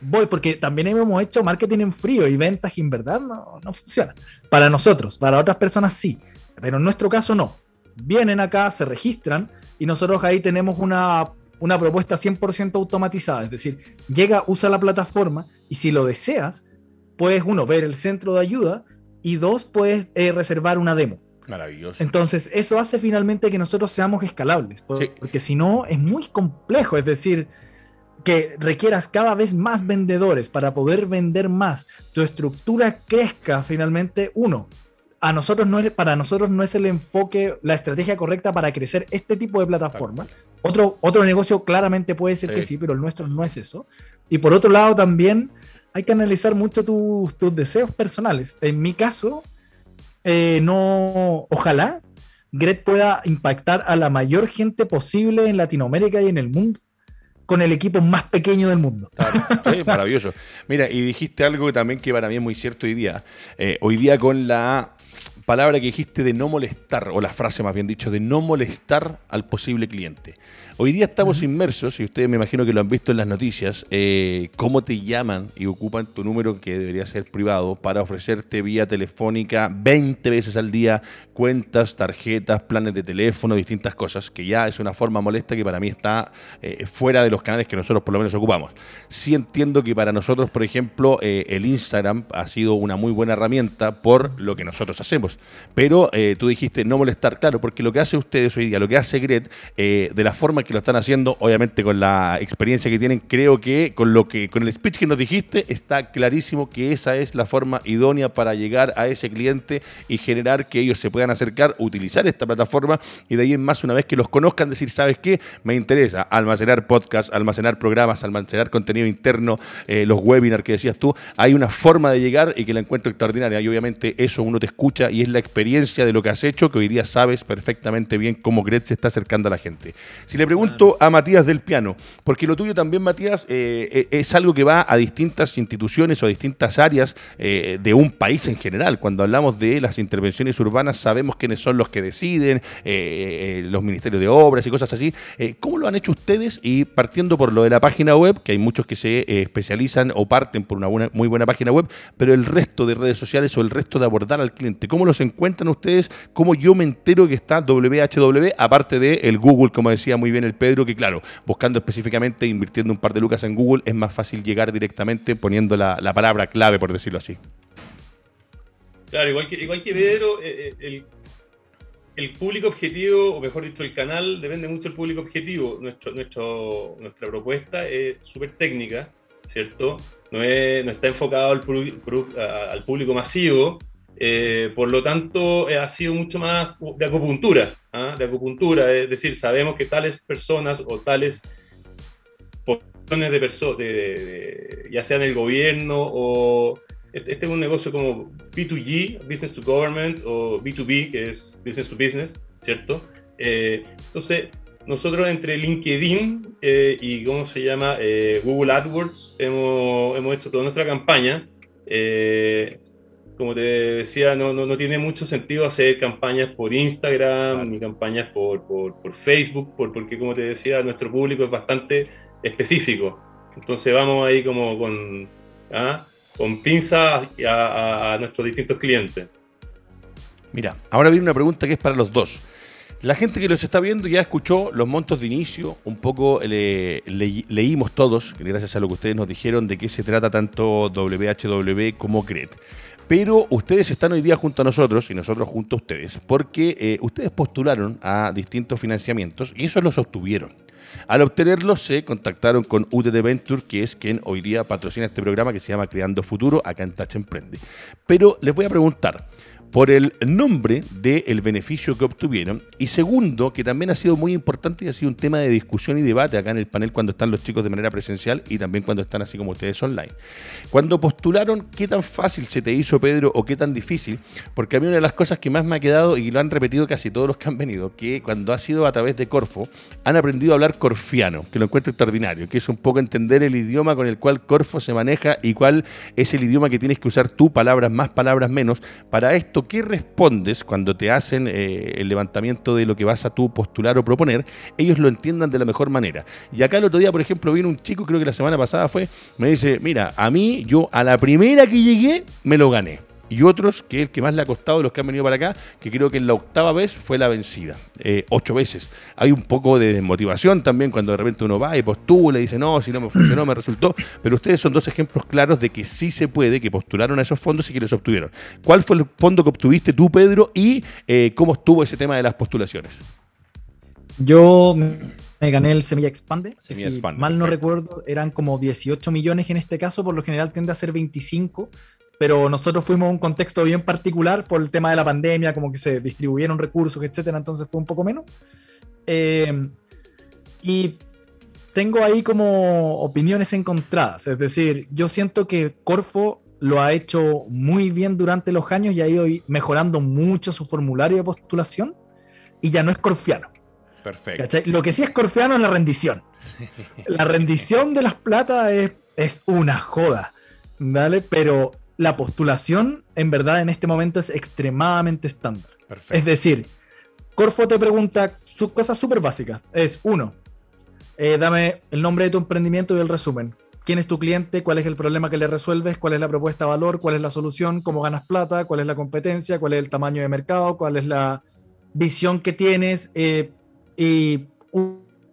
voy, porque también hemos hecho marketing en frío y ventas y en verdad no, no funciona. Para nosotros, para otras personas sí, pero en nuestro caso no. Vienen acá, se registran y nosotros ahí tenemos una, una propuesta 100% automatizada. Es decir, llega, usa la plataforma y si lo deseas, puedes, uno, ver el centro de ayuda y dos, puedes eh, reservar una demo. Maravilloso. Entonces, eso hace finalmente que nosotros seamos escalables, porque si no, es muy complejo. Es decir, que requieras cada vez más vendedores para poder vender más, tu estructura crezca finalmente, uno, a nosotros no es, para nosotros no es el enfoque, la estrategia correcta para crecer este tipo de plataforma. Otro, otro negocio claramente puede ser que sí, pero el nuestro no es eso. Y por otro lado también hay que analizar mucho tus, tus deseos personales. En mi caso, eh, no, ojalá Gret pueda impactar a la mayor gente posible en Latinoamérica y en el mundo con el equipo más pequeño del mundo. maravilloso. Mira, y dijiste algo también que para mí es muy cierto hoy día. Eh, hoy día con la palabra que dijiste de no molestar, o la frase más bien dicho, de no molestar al posible cliente. Hoy día estamos inmersos, y ustedes me imagino que lo han visto en las noticias, eh, cómo te llaman y ocupan tu número que debería ser privado para ofrecerte vía telefónica 20 veces al día cuentas, tarjetas, planes de teléfono, distintas cosas, que ya es una forma molesta que para mí está eh, fuera de los canales que nosotros por lo menos ocupamos. Sí entiendo que para nosotros, por ejemplo, eh, el Instagram ha sido una muy buena herramienta por lo que nosotros hacemos, pero tú dijiste no molestar, claro, porque lo que hace ustedes hoy día, lo que hace Gret, de la forma que lo están haciendo, obviamente con la experiencia que tienen, creo que con lo que con el speech que nos dijiste está clarísimo que esa es la forma idónea para llegar a ese cliente y generar que ellos se puedan acercar, utilizar esta plataforma y de ahí en más una vez que los conozcan decir, ¿sabes qué? Me interesa almacenar podcast, almacenar programas, almacenar contenido interno, eh, los webinars que decías tú, hay una forma de llegar y que la encuentro extraordinaria y obviamente eso uno te escucha y es la experiencia de lo que has hecho que hoy día sabes perfectamente bien cómo Gret se está acercando a la gente. Si le pregunto a Matías del piano, porque lo tuyo también, Matías, eh, eh, es algo que va a distintas instituciones o a distintas áreas eh, de un país en general. Cuando hablamos de las intervenciones urbanas, sabemos quiénes son los que deciden, los ministerios de obras y cosas así. ¿Cómo lo han hecho ustedes? Y partiendo por lo de la página web, que hay muchos que se especializan o parten por una muy buena página web, pero el resto de redes sociales o el resto de abordar al cliente, ¿cómo los encuentran ustedes? ¿Cómo yo me entero que está WHW, aparte de el Google, como decía muy bien? el Pedro que, claro, buscando específicamente, invirtiendo un par de lucas en Google, es más fácil llegar directamente poniendo la, palabra clave, por decirlo así. Claro, igual que, igual que Pedro, eh, eh, el, público objetivo, o mejor dicho, el canal, depende mucho del público objetivo. Nuestra propuesta es súper técnica, ¿cierto? No, es, no está enfocado al, al público masivo, eh, por lo tanto, eh, ha sido mucho más de acupuntura, ¿ah? de acupuntura, es decir, sabemos que tales personas o tales posiciones de personas, ya sea en el gobierno o este, este es un negocio como B2G, Business to Government, o B2B, que es Business to Business, ¿cierto? Eh, entonces, nosotros entre LinkedIn y, ¿cómo se llama? Google AdWords hemos, hemos, hecho toda nuestra campaña como te decía, no, no, no, tiene mucho sentido hacer campañas por Instagram ni campañas por, por, por Facebook, por, porque como te decía, nuestro público es bastante específico. Entonces vamos ahí como con, ¿ah? con pinzas a, a, nuestros distintos clientes. Mira, ahora viene una pregunta que es para los dos. La gente que los está viendo ya escuchó los montos de inicio, un poco leímos todos, gracias a lo que ustedes nos dijeron, de qué se trata tanto WHW como CRED. Pero ustedes están hoy día junto a nosotros y nosotros junto a ustedes, porque eh, ustedes postularon a distintos financiamientos y esos los obtuvieron. Al obtenerlos se contactaron con UTD Venture, que es quien hoy día patrocina este programa que se llama Creando Futuro acá en Touch Emprende. Pero les voy a preguntar, por el nombre del beneficio que obtuvieron y segundo, que también ha sido muy importante y ha sido un tema de discusión y debate acá en el panel cuando están los chicos de manera presencial y también cuando están así como ustedes online. Cuando postularon, ¿qué tan fácil se te hizo, Pedro, o qué tan difícil? Porque a mí una de las cosas que más me ha quedado y lo han repetido casi todos los que han venido, que cuando ha sido a través de Corfo, han aprendido a hablar corfiano, que lo encuentro extraordinario, que es un poco entender el idioma con el cual Corfo se maneja y cuál es el idioma que tienes que usar tú, palabras más, palabras menos. Para esto, ¿qué respondes cuando te hacen eh, el levantamiento de lo que vas a tú postular o proponer? Ellos lo entiendan de la mejor manera. Y acá el otro día, por ejemplo, vino un chico, creo que la semana pasada fue, me dice, mira, a mí, yo a la primera que llegué, me lo gané y otros, que es el que más le ha costado de los que han venido para acá, que creo que en la octava vez fue la vencida, eh, ocho veces. Hay un poco de desmotivación también cuando de repente uno va y postula y dice, no, si no me funcionó, me resultó, pero ustedes son dos ejemplos claros de que sí se puede, que postularon a esos fondos y que los obtuvieron. ¿Cuál fue el fondo que obtuviste tú, Pedro, y eh, cómo estuvo ese tema de las postulaciones? Yo me gané el Semilla Expande. si mal no recuerdo, eran como 18 millones en este caso, por lo general tiende a ser 25, pero nosotros fuimos a un contexto bien particular por el tema de la pandemia, como que se distribuyeron recursos, etcétera, entonces fue un poco menos. Eh, y tengo ahí como opiniones encontradas, es decir, yo siento que Corfo lo ha hecho muy bien durante los años y ha ido mejorando mucho su formulario de postulación y ya no es corfiano. Perfecto. Lo que sí es corfiano es la rendición. La rendición de las platas es, es una joda, ¿vale? Pero la postulación en verdad en este momento es extremadamente estándar. Es decir, Corfo te pregunta cosas súper básicas. Es uno, eh, dame el nombre de tu emprendimiento y el resumen. ¿Quién es tu cliente? ¿Cuál es el problema que le resuelves? ¿Cuál es la propuesta de valor? ¿Cuál es la solución? ¿Cómo ganas plata? ¿Cuál es la competencia? ¿Cuál es el tamaño de mercado? ¿Cuál es la visión que tienes? Eh, y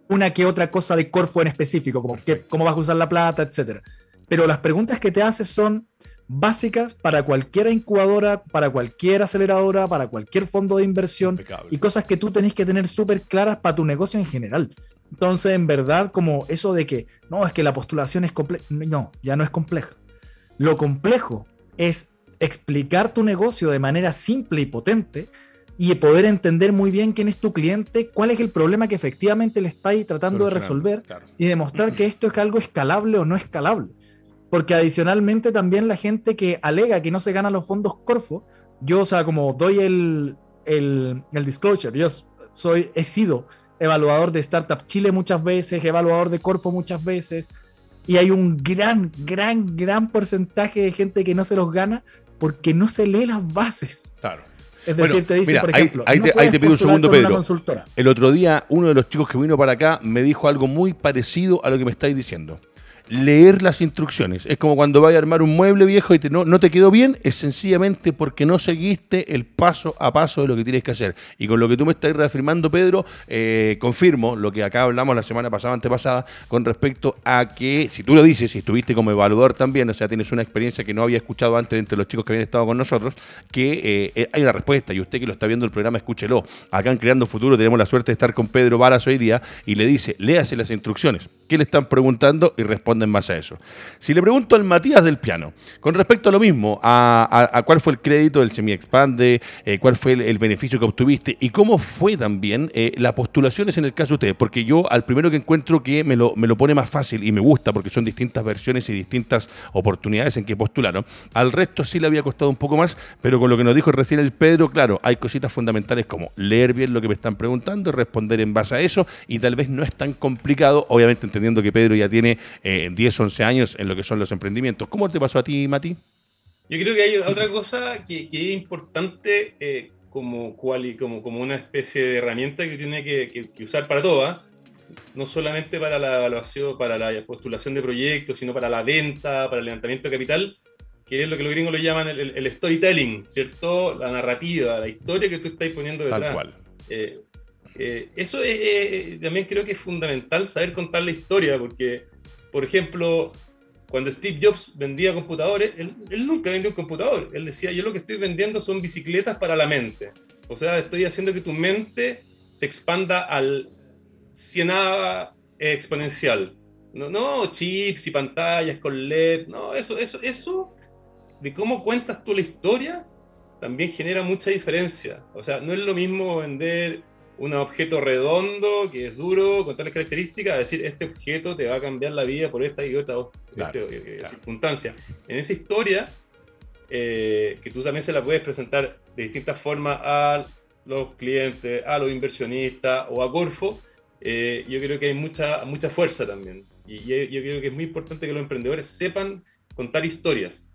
una que otra cosa de Corfo en específico, como cómo vas a usar la plata, etcétera. Pero las preguntas que te haces son básicas para cualquier incubadora, para cualquier aceleradora, para cualquier fondo de inversión y cosas que tú tenés que tener súper claras para tu negocio en general. Entonces, en verdad, como eso de que no, es que la postulación es compleja, no, ya no es compleja. Lo complejo es explicar tu negocio de manera simple y potente y poder entender muy bien quién es tu cliente, cuál es el problema que efectivamente le estáis tratando de resolver y demostrar que esto es algo escalable o no escalable. Porque adicionalmente también la gente que alega que no se ganan los fondos Corfo, yo, o sea, como doy el, el, el disclosure, yo soy, he sido evaluador de Startup Chile muchas veces, evaluador de Corfo muchas veces, y hay un gran, gran, gran porcentaje de gente que no se los gana porque no se lee las bases. Claro. Es decir, te dice, por ejemplo, ahí, te, ahí te, pido un segundo, Pedro. El otro día, uno de los chicos que vino para acá me dijo algo muy parecido a lo que me estáis diciendo leer las instrucciones. Es como cuando vayas a armar un mueble viejo y te, no, no, te quedó bien, es sencillamente porque no seguiste el paso a paso de lo que tienes que hacer. Y con lo que tú me estás reafirmando, Pedro, eh, confirmo lo que acá hablamos la semana pasada, antepasada, con respecto a que, si tú lo dices, si estuviste como evaluador también, o sea, tienes una experiencia que no había escuchado antes entre los chicos que habían estado con nosotros, que eh, hay una respuesta y usted que lo está viendo el programa, escúchelo. Acá en Creando Futuro tenemos la suerte de estar con Pedro Varas hoy día y le dice, léase las instrucciones. ¿Qué le están preguntando? Y responde en base a eso. Si le pregunto al Matías del piano, con respecto a lo mismo, a, cuál fue el crédito del semi-expande, eh, cuál fue el, beneficio que obtuviste y cómo fue también eh, las postulaciones en el caso de ustedes, porque yo al primero que encuentro que me lo, me lo pone más fácil y me gusta porque son distintas versiones y distintas oportunidades en que postularon, al resto sí le había costado un poco más, pero con lo que nos dijo recién el Pedro, claro, hay cositas fundamentales como leer bien lo que me están preguntando, responder en base a eso y tal vez no es tan complicado, obviamente entendiendo que Pedro ya tiene eh, 10, 11 años en lo que son los emprendimientos. ¿Cómo te pasó a ti, Mati? Yo creo que hay otra cosa que, es importante eh, como, como, como una especie de herramienta que tiene que, usar para todo, ¿ah? no solamente para la evaluación, para la postulación de proyectos, sino para la venta, para el levantamiento de capital, que es lo que los gringos lo llaman el, storytelling, ¿cierto? La narrativa, la historia que tú estás poniendo detrás. Tal cual. Eh, eh, eso también creo que es fundamental saber contar la historia, porque por ejemplo, cuando Steve Jobs vendía computadores, él, nunca vendió un computador. Él decía, yo lo que estoy vendiendo son bicicletas para la mente. O sea, estoy haciendo que tu mente se expanda al cienada exponencial. No, no chips y pantallas con LED, no, eso, eso, eso de cómo cuentas tú la historia también genera mucha diferencia. O sea, no es lo mismo vender un objeto redondo, que es duro, con tales características, a decir, este objeto te va a cambiar la vida por esta y otra este, eh, circunstancia. En esa historia, eh, que tú también se la puedes presentar de distintas formas a los clientes, a los inversionistas o a Corfo, eh, yo creo que hay mucha, mucha fuerza también. Y yo creo que es muy importante que los emprendedores sepan contar historias.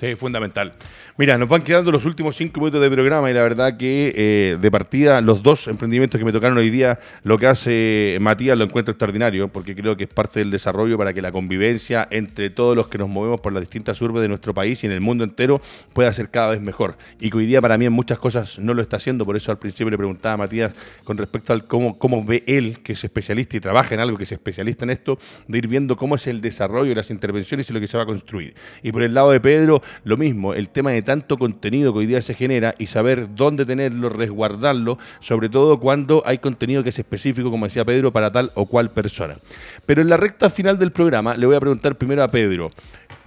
Sí, fundamental. Mira, nos van quedando los últimos cinco minutos de programa y la verdad que eh, de partida los dos emprendimientos que me tocaron hoy día, lo que hace Matías lo encuentro extraordinario porque creo que es parte del desarrollo para que la convivencia entre todos los que nos movemos por las distintas urbes de nuestro país y en el mundo entero pueda ser cada vez mejor. Y que hoy día para mí en muchas cosas no lo está haciendo, por eso al principio le preguntaba a Matías con respecto al cómo, cómo ve él, que es especialista y trabaja en algo, que es especialista en esto, de ir viendo cómo es el desarrollo, las intervenciones y lo que se va a construir. Y por el lado de Pedro, lo mismo, el tema de tanto contenido que hoy día se genera y saber dónde tenerlo, resguardarlo, sobre todo cuando hay contenido que es específico, como decía Pedro, para tal o cual persona. Pero en la recta final del programa le voy a preguntar primero a Pedro,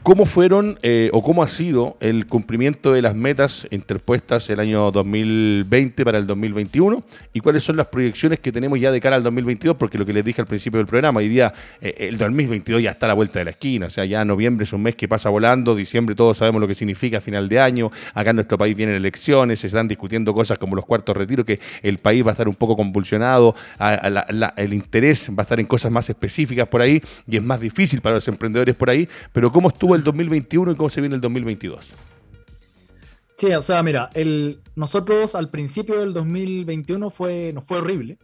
¿Cómo fueron eh, o cómo ha sido el cumplimiento de las metas interpuestas el año 2020 para el 2021? ¿Y cuáles son las proyecciones que tenemos ya de cara al 2022? Porque lo que les dije al principio del programa, hoy día eh, el 2022 ya está a la vuelta de la esquina. O sea, ya noviembre es un mes que pasa volando, diciembre todos sabemos lo que significa final de año. Acá en nuestro país vienen elecciones, se están discutiendo cosas como los cuartos retiros, que el país va a estar un poco convulsionado, el interés va a estar en cosas más específicas por ahí y es más difícil para los emprendedores por ahí. Pero ¿cómo estuvo el 2021 y cómo se viene el 2022? Sí, o sea, mira, el, nosotros al principio del 2021 fue, nos fue horrible.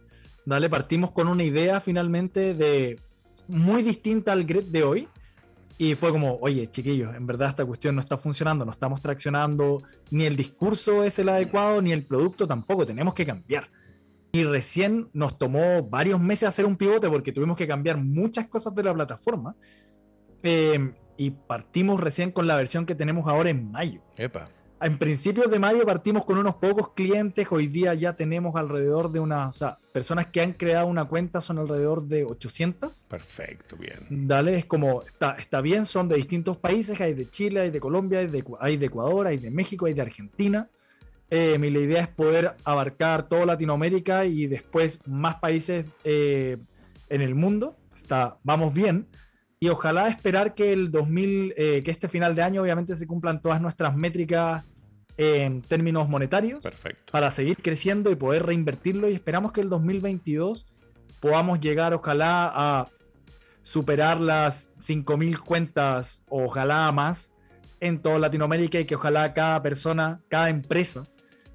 ¿vale? Partimos con una idea finalmente de muy distinta al grid de hoy. Y fue como, oye, chiquillos, en verdad esta cuestión no está funcionando, no estamos traccionando, ni el discurso es el adecuado, ni el producto tampoco, tenemos que cambiar. Y recién nos tomó varios meses hacer un pivote porque tuvimos que cambiar muchas cosas de la plataforma. Eh, y partimos recién con la versión que tenemos ahora en mayo. Epa. En principios de mayo partimos con unos pocos clientes, hoy día ya tenemos alrededor de unas, o sea, personas que han creado una cuenta son alrededor de 800. Perfecto, bien. Dale, es como, está, está bien, son de distintos países, hay de Chile, hay de Colombia, hay de, hay de Ecuador, hay de México, hay de Argentina. Eh, mi la idea es poder abarcar toda Latinoamérica y después más países eh, en el mundo. Está, vamos bien y ojalá esperar que el 2000, eh, que este final de año obviamente se cumplan todas nuestras métricas en términos monetarios Perfecto. para seguir creciendo y poder reinvertirlo y esperamos que el 2022 podamos llegar ojalá a superar las 5.000 cuentas o ojalá más en toda Latinoamérica y que ojalá cada persona, cada empresa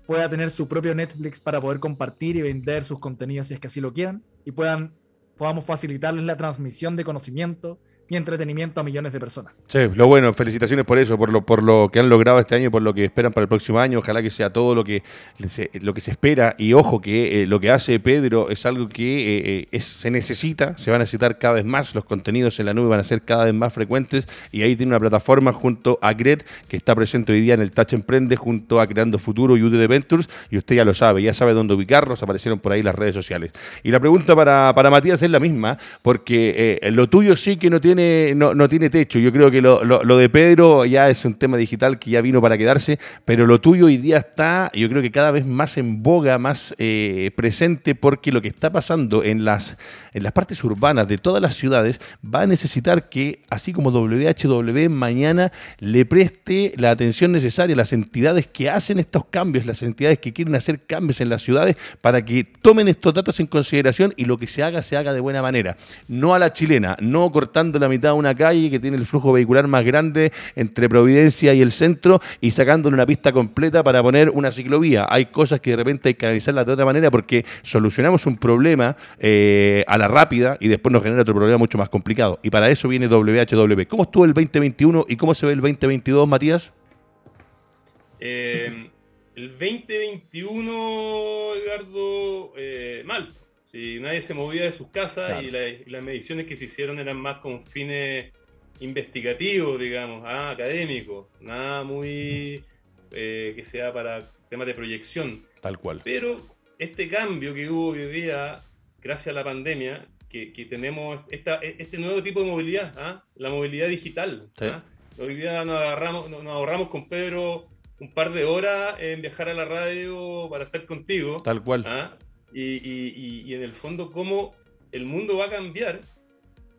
pueda tener su propio Netflix para poder compartir y vender sus contenidos si es que así lo quieran y puedan podamos facilitarles la transmisión de conocimiento y entretenimiento a millones de personas. Sí, lo bueno, felicitaciones por eso, por lo, por lo que han logrado este año por lo que esperan para el próximo año. Ojalá que sea todo lo que se, lo que se espera. Y ojo que eh, lo que hace Pedro es algo que eh, eh, se necesita, se van a necesitar cada vez más, los contenidos en la nube van a ser cada vez más frecuentes y ahí tiene una plataforma junto a Gret que está presente hoy día en el Touch Emprende junto a Creando Futuro y UD Ventures y usted ya lo sabe, ya sabe dónde ubicarlos, aparecieron por ahí las redes sociales. Y la pregunta para, para Matías es la misma, porque lo tuyo sí que no tiene no, tiene techo. Yo creo que lo, de Pedro ya es un tema digital que ya vino para quedarse, pero lo tuyo hoy día está, yo creo que cada vez más en boga, más eh, presente, porque lo que está pasando en las, en las partes urbanas de todas las ciudades va a necesitar que, así como WHW, mañana le preste la atención necesaria las entidades que hacen estos cambios, las entidades que quieren hacer cambios en las ciudades, para que tomen estos datos en consideración y lo que se haga, se haga de buena manera. No a la chilena, no cortando la mitad de una calle que tiene el flujo vehicular más grande entre Providencia y el centro y sacándole una pista completa para poner una ciclovía. Hay cosas que de repente hay que analizarlas de otra manera porque solucionamos un problema eh, a la rápida y después nos genera otro problema mucho más complicado. Y para eso viene WHW. ¿Cómo estuvo el 2021 y cómo se ve el 2022, Matías? Eh, el 2021, Edgardo, eh, mal y nadie se movía de sus casas y, las mediciones que se hicieron eran más con fines investigativos, digamos, ah, académicos, nada muy eh, que sea para temas de proyección. Tal cual. Pero este cambio que hubo hoy día, gracias a la pandemia, que, tenemos esta, este nuevo tipo de movilidad, ¿ah? la movilidad digital. ¿ah? Hoy día nos, agarramos, nos ahorramos con Pedro un par de horas en viajar a la radio para estar contigo. Tal cual. ¿ah? Y, en el fondo, cómo el mundo va a cambiar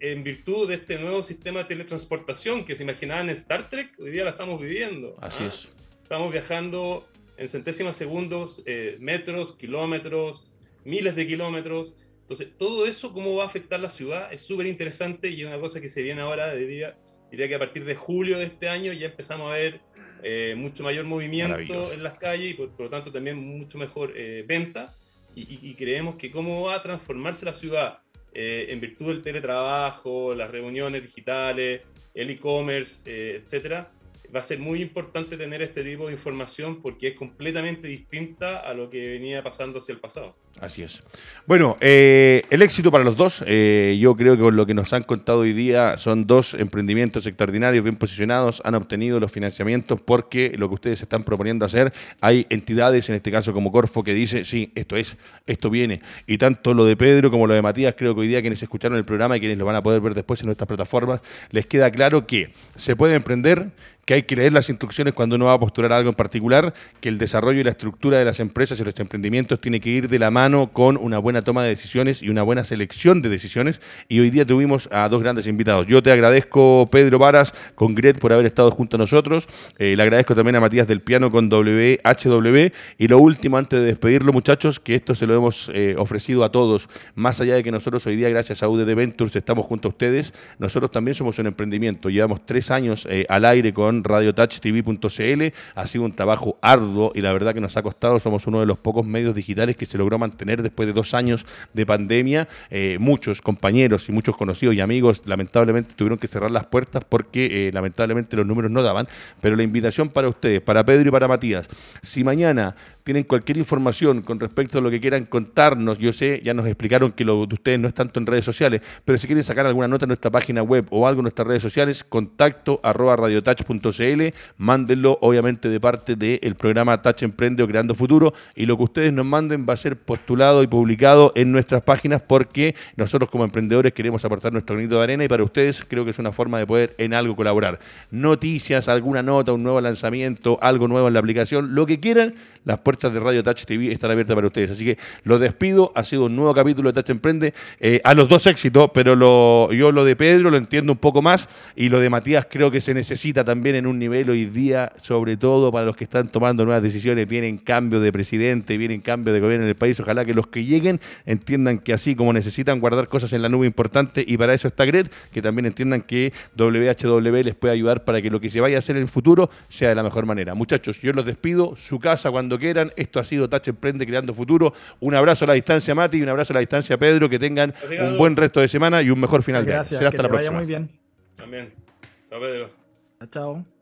en virtud de este nuevo sistema de teletransportación que se imaginaban en Star Trek, hoy día la estamos viviendo. Así ¿ah? es. Estamos viajando en centésimas segundos, eh, metros, kilómetros, miles de kilómetros. Entonces, todo eso, cómo va a afectar la ciudad, es súper interesante y es una cosa que se viene ahora, diría, diría que a partir de julio de este año ya empezamos a ver eh, mucho mayor movimiento en las calles y por, lo tanto también mucho mejor eh, venta. Y, creemos que cómo va a transformarse la ciudad eh, en virtud del teletrabajo, las reuniones digitales, el e-commerce, etcétera, va a ser muy importante tener este tipo de información porque es completamente distinta a lo que venía pasando hacia el pasado. Así es. Bueno, eh, el éxito para los dos, eh, yo creo que con lo que nos han contado hoy día son dos emprendimientos extraordinarios, bien posicionados, han obtenido los financiamientos porque lo que ustedes están proponiendo hacer, hay entidades, en este caso como Corfo, que dice, sí, esto es, esto viene. Y tanto lo de Pedro como lo de Matías, creo que hoy día quienes escucharon el programa y quienes lo van a poder ver después en nuestras plataformas, les queda claro que se puede emprender que hay que leer las instrucciones cuando uno va a postular algo en particular, que el desarrollo y la estructura de las empresas y los emprendimientos tiene que ir de la mano con una buena toma de decisiones y una buena selección de decisiones. Y hoy día tuvimos a dos grandes invitados. Yo te agradezco, Pedro Varas, con Gret, por haber estado junto a nosotros. Eh, le agradezco también a Matías del Piano con WHW. Y lo último, antes de despedirlo, muchachos, que esto se lo hemos eh, ofrecido a todos, más allá de que nosotros hoy día, gracias a UDD Ventures, estamos junto a ustedes, nosotros también somos un emprendimiento. Llevamos tres años eh, al aire con radiotouchtv.cl. Ha sido un trabajo arduo y la verdad que nos ha costado. Somos uno de los pocos medios digitales que se logró mantener después de dos años de pandemia. Eh, muchos compañeros y muchos conocidos y amigos lamentablemente tuvieron que cerrar las puertas porque eh, lamentablemente los números no daban. Pero la invitación para ustedes, para Pedro y para Matías, si mañana tienen cualquier información con respecto a lo que quieran contarnos, yo sé, ya nos explicaron que lo de ustedes no es tanto en redes sociales, pero si quieren sacar alguna nota en nuestra página web o algo en nuestras redes sociales, contacto arroba mándenlo obviamente de parte del programa Touch Emprende o Creando Futuro y lo que ustedes nos manden va a ser postulado y publicado en nuestras páginas porque nosotros como emprendedores queremos aportar nuestro granito de arena y para ustedes creo que es una forma de poder en algo colaborar. Noticias, alguna nota, un nuevo lanzamiento, algo nuevo en la aplicación, lo que quieran, las puertas de Radio Touch TV están abiertas para ustedes. Así que los despido. Ha sido un nuevo capítulo de Touch Emprende. Eh, a los dos éxitos, pero lo, yo lo de Pedro lo entiendo un poco más y lo de Matías creo que se necesita también en un nivel hoy día, sobre todo para los que están tomando nuevas decisiones. Vienen cambio de presidente, vienen cambio de gobierno en el país. Ojalá que los que lleguen entiendan que así como necesitan guardar cosas en la nube importante y para eso está Gret, que también entiendan que WHW les puede ayudar para que lo que se vaya a hacer en el futuro sea de la mejor manera. Muchachos, yo los despido. Su casa cuando quieran esto ha sido Touch Emprende Creando Futuro. Un abrazo a la distancia, Mati, y un abrazo a la distancia, Pedro. Que tengan un buen resto de semana y un mejor final de año. Será hasta la próxima. muy bien. También. Chao, Pedro. Chao.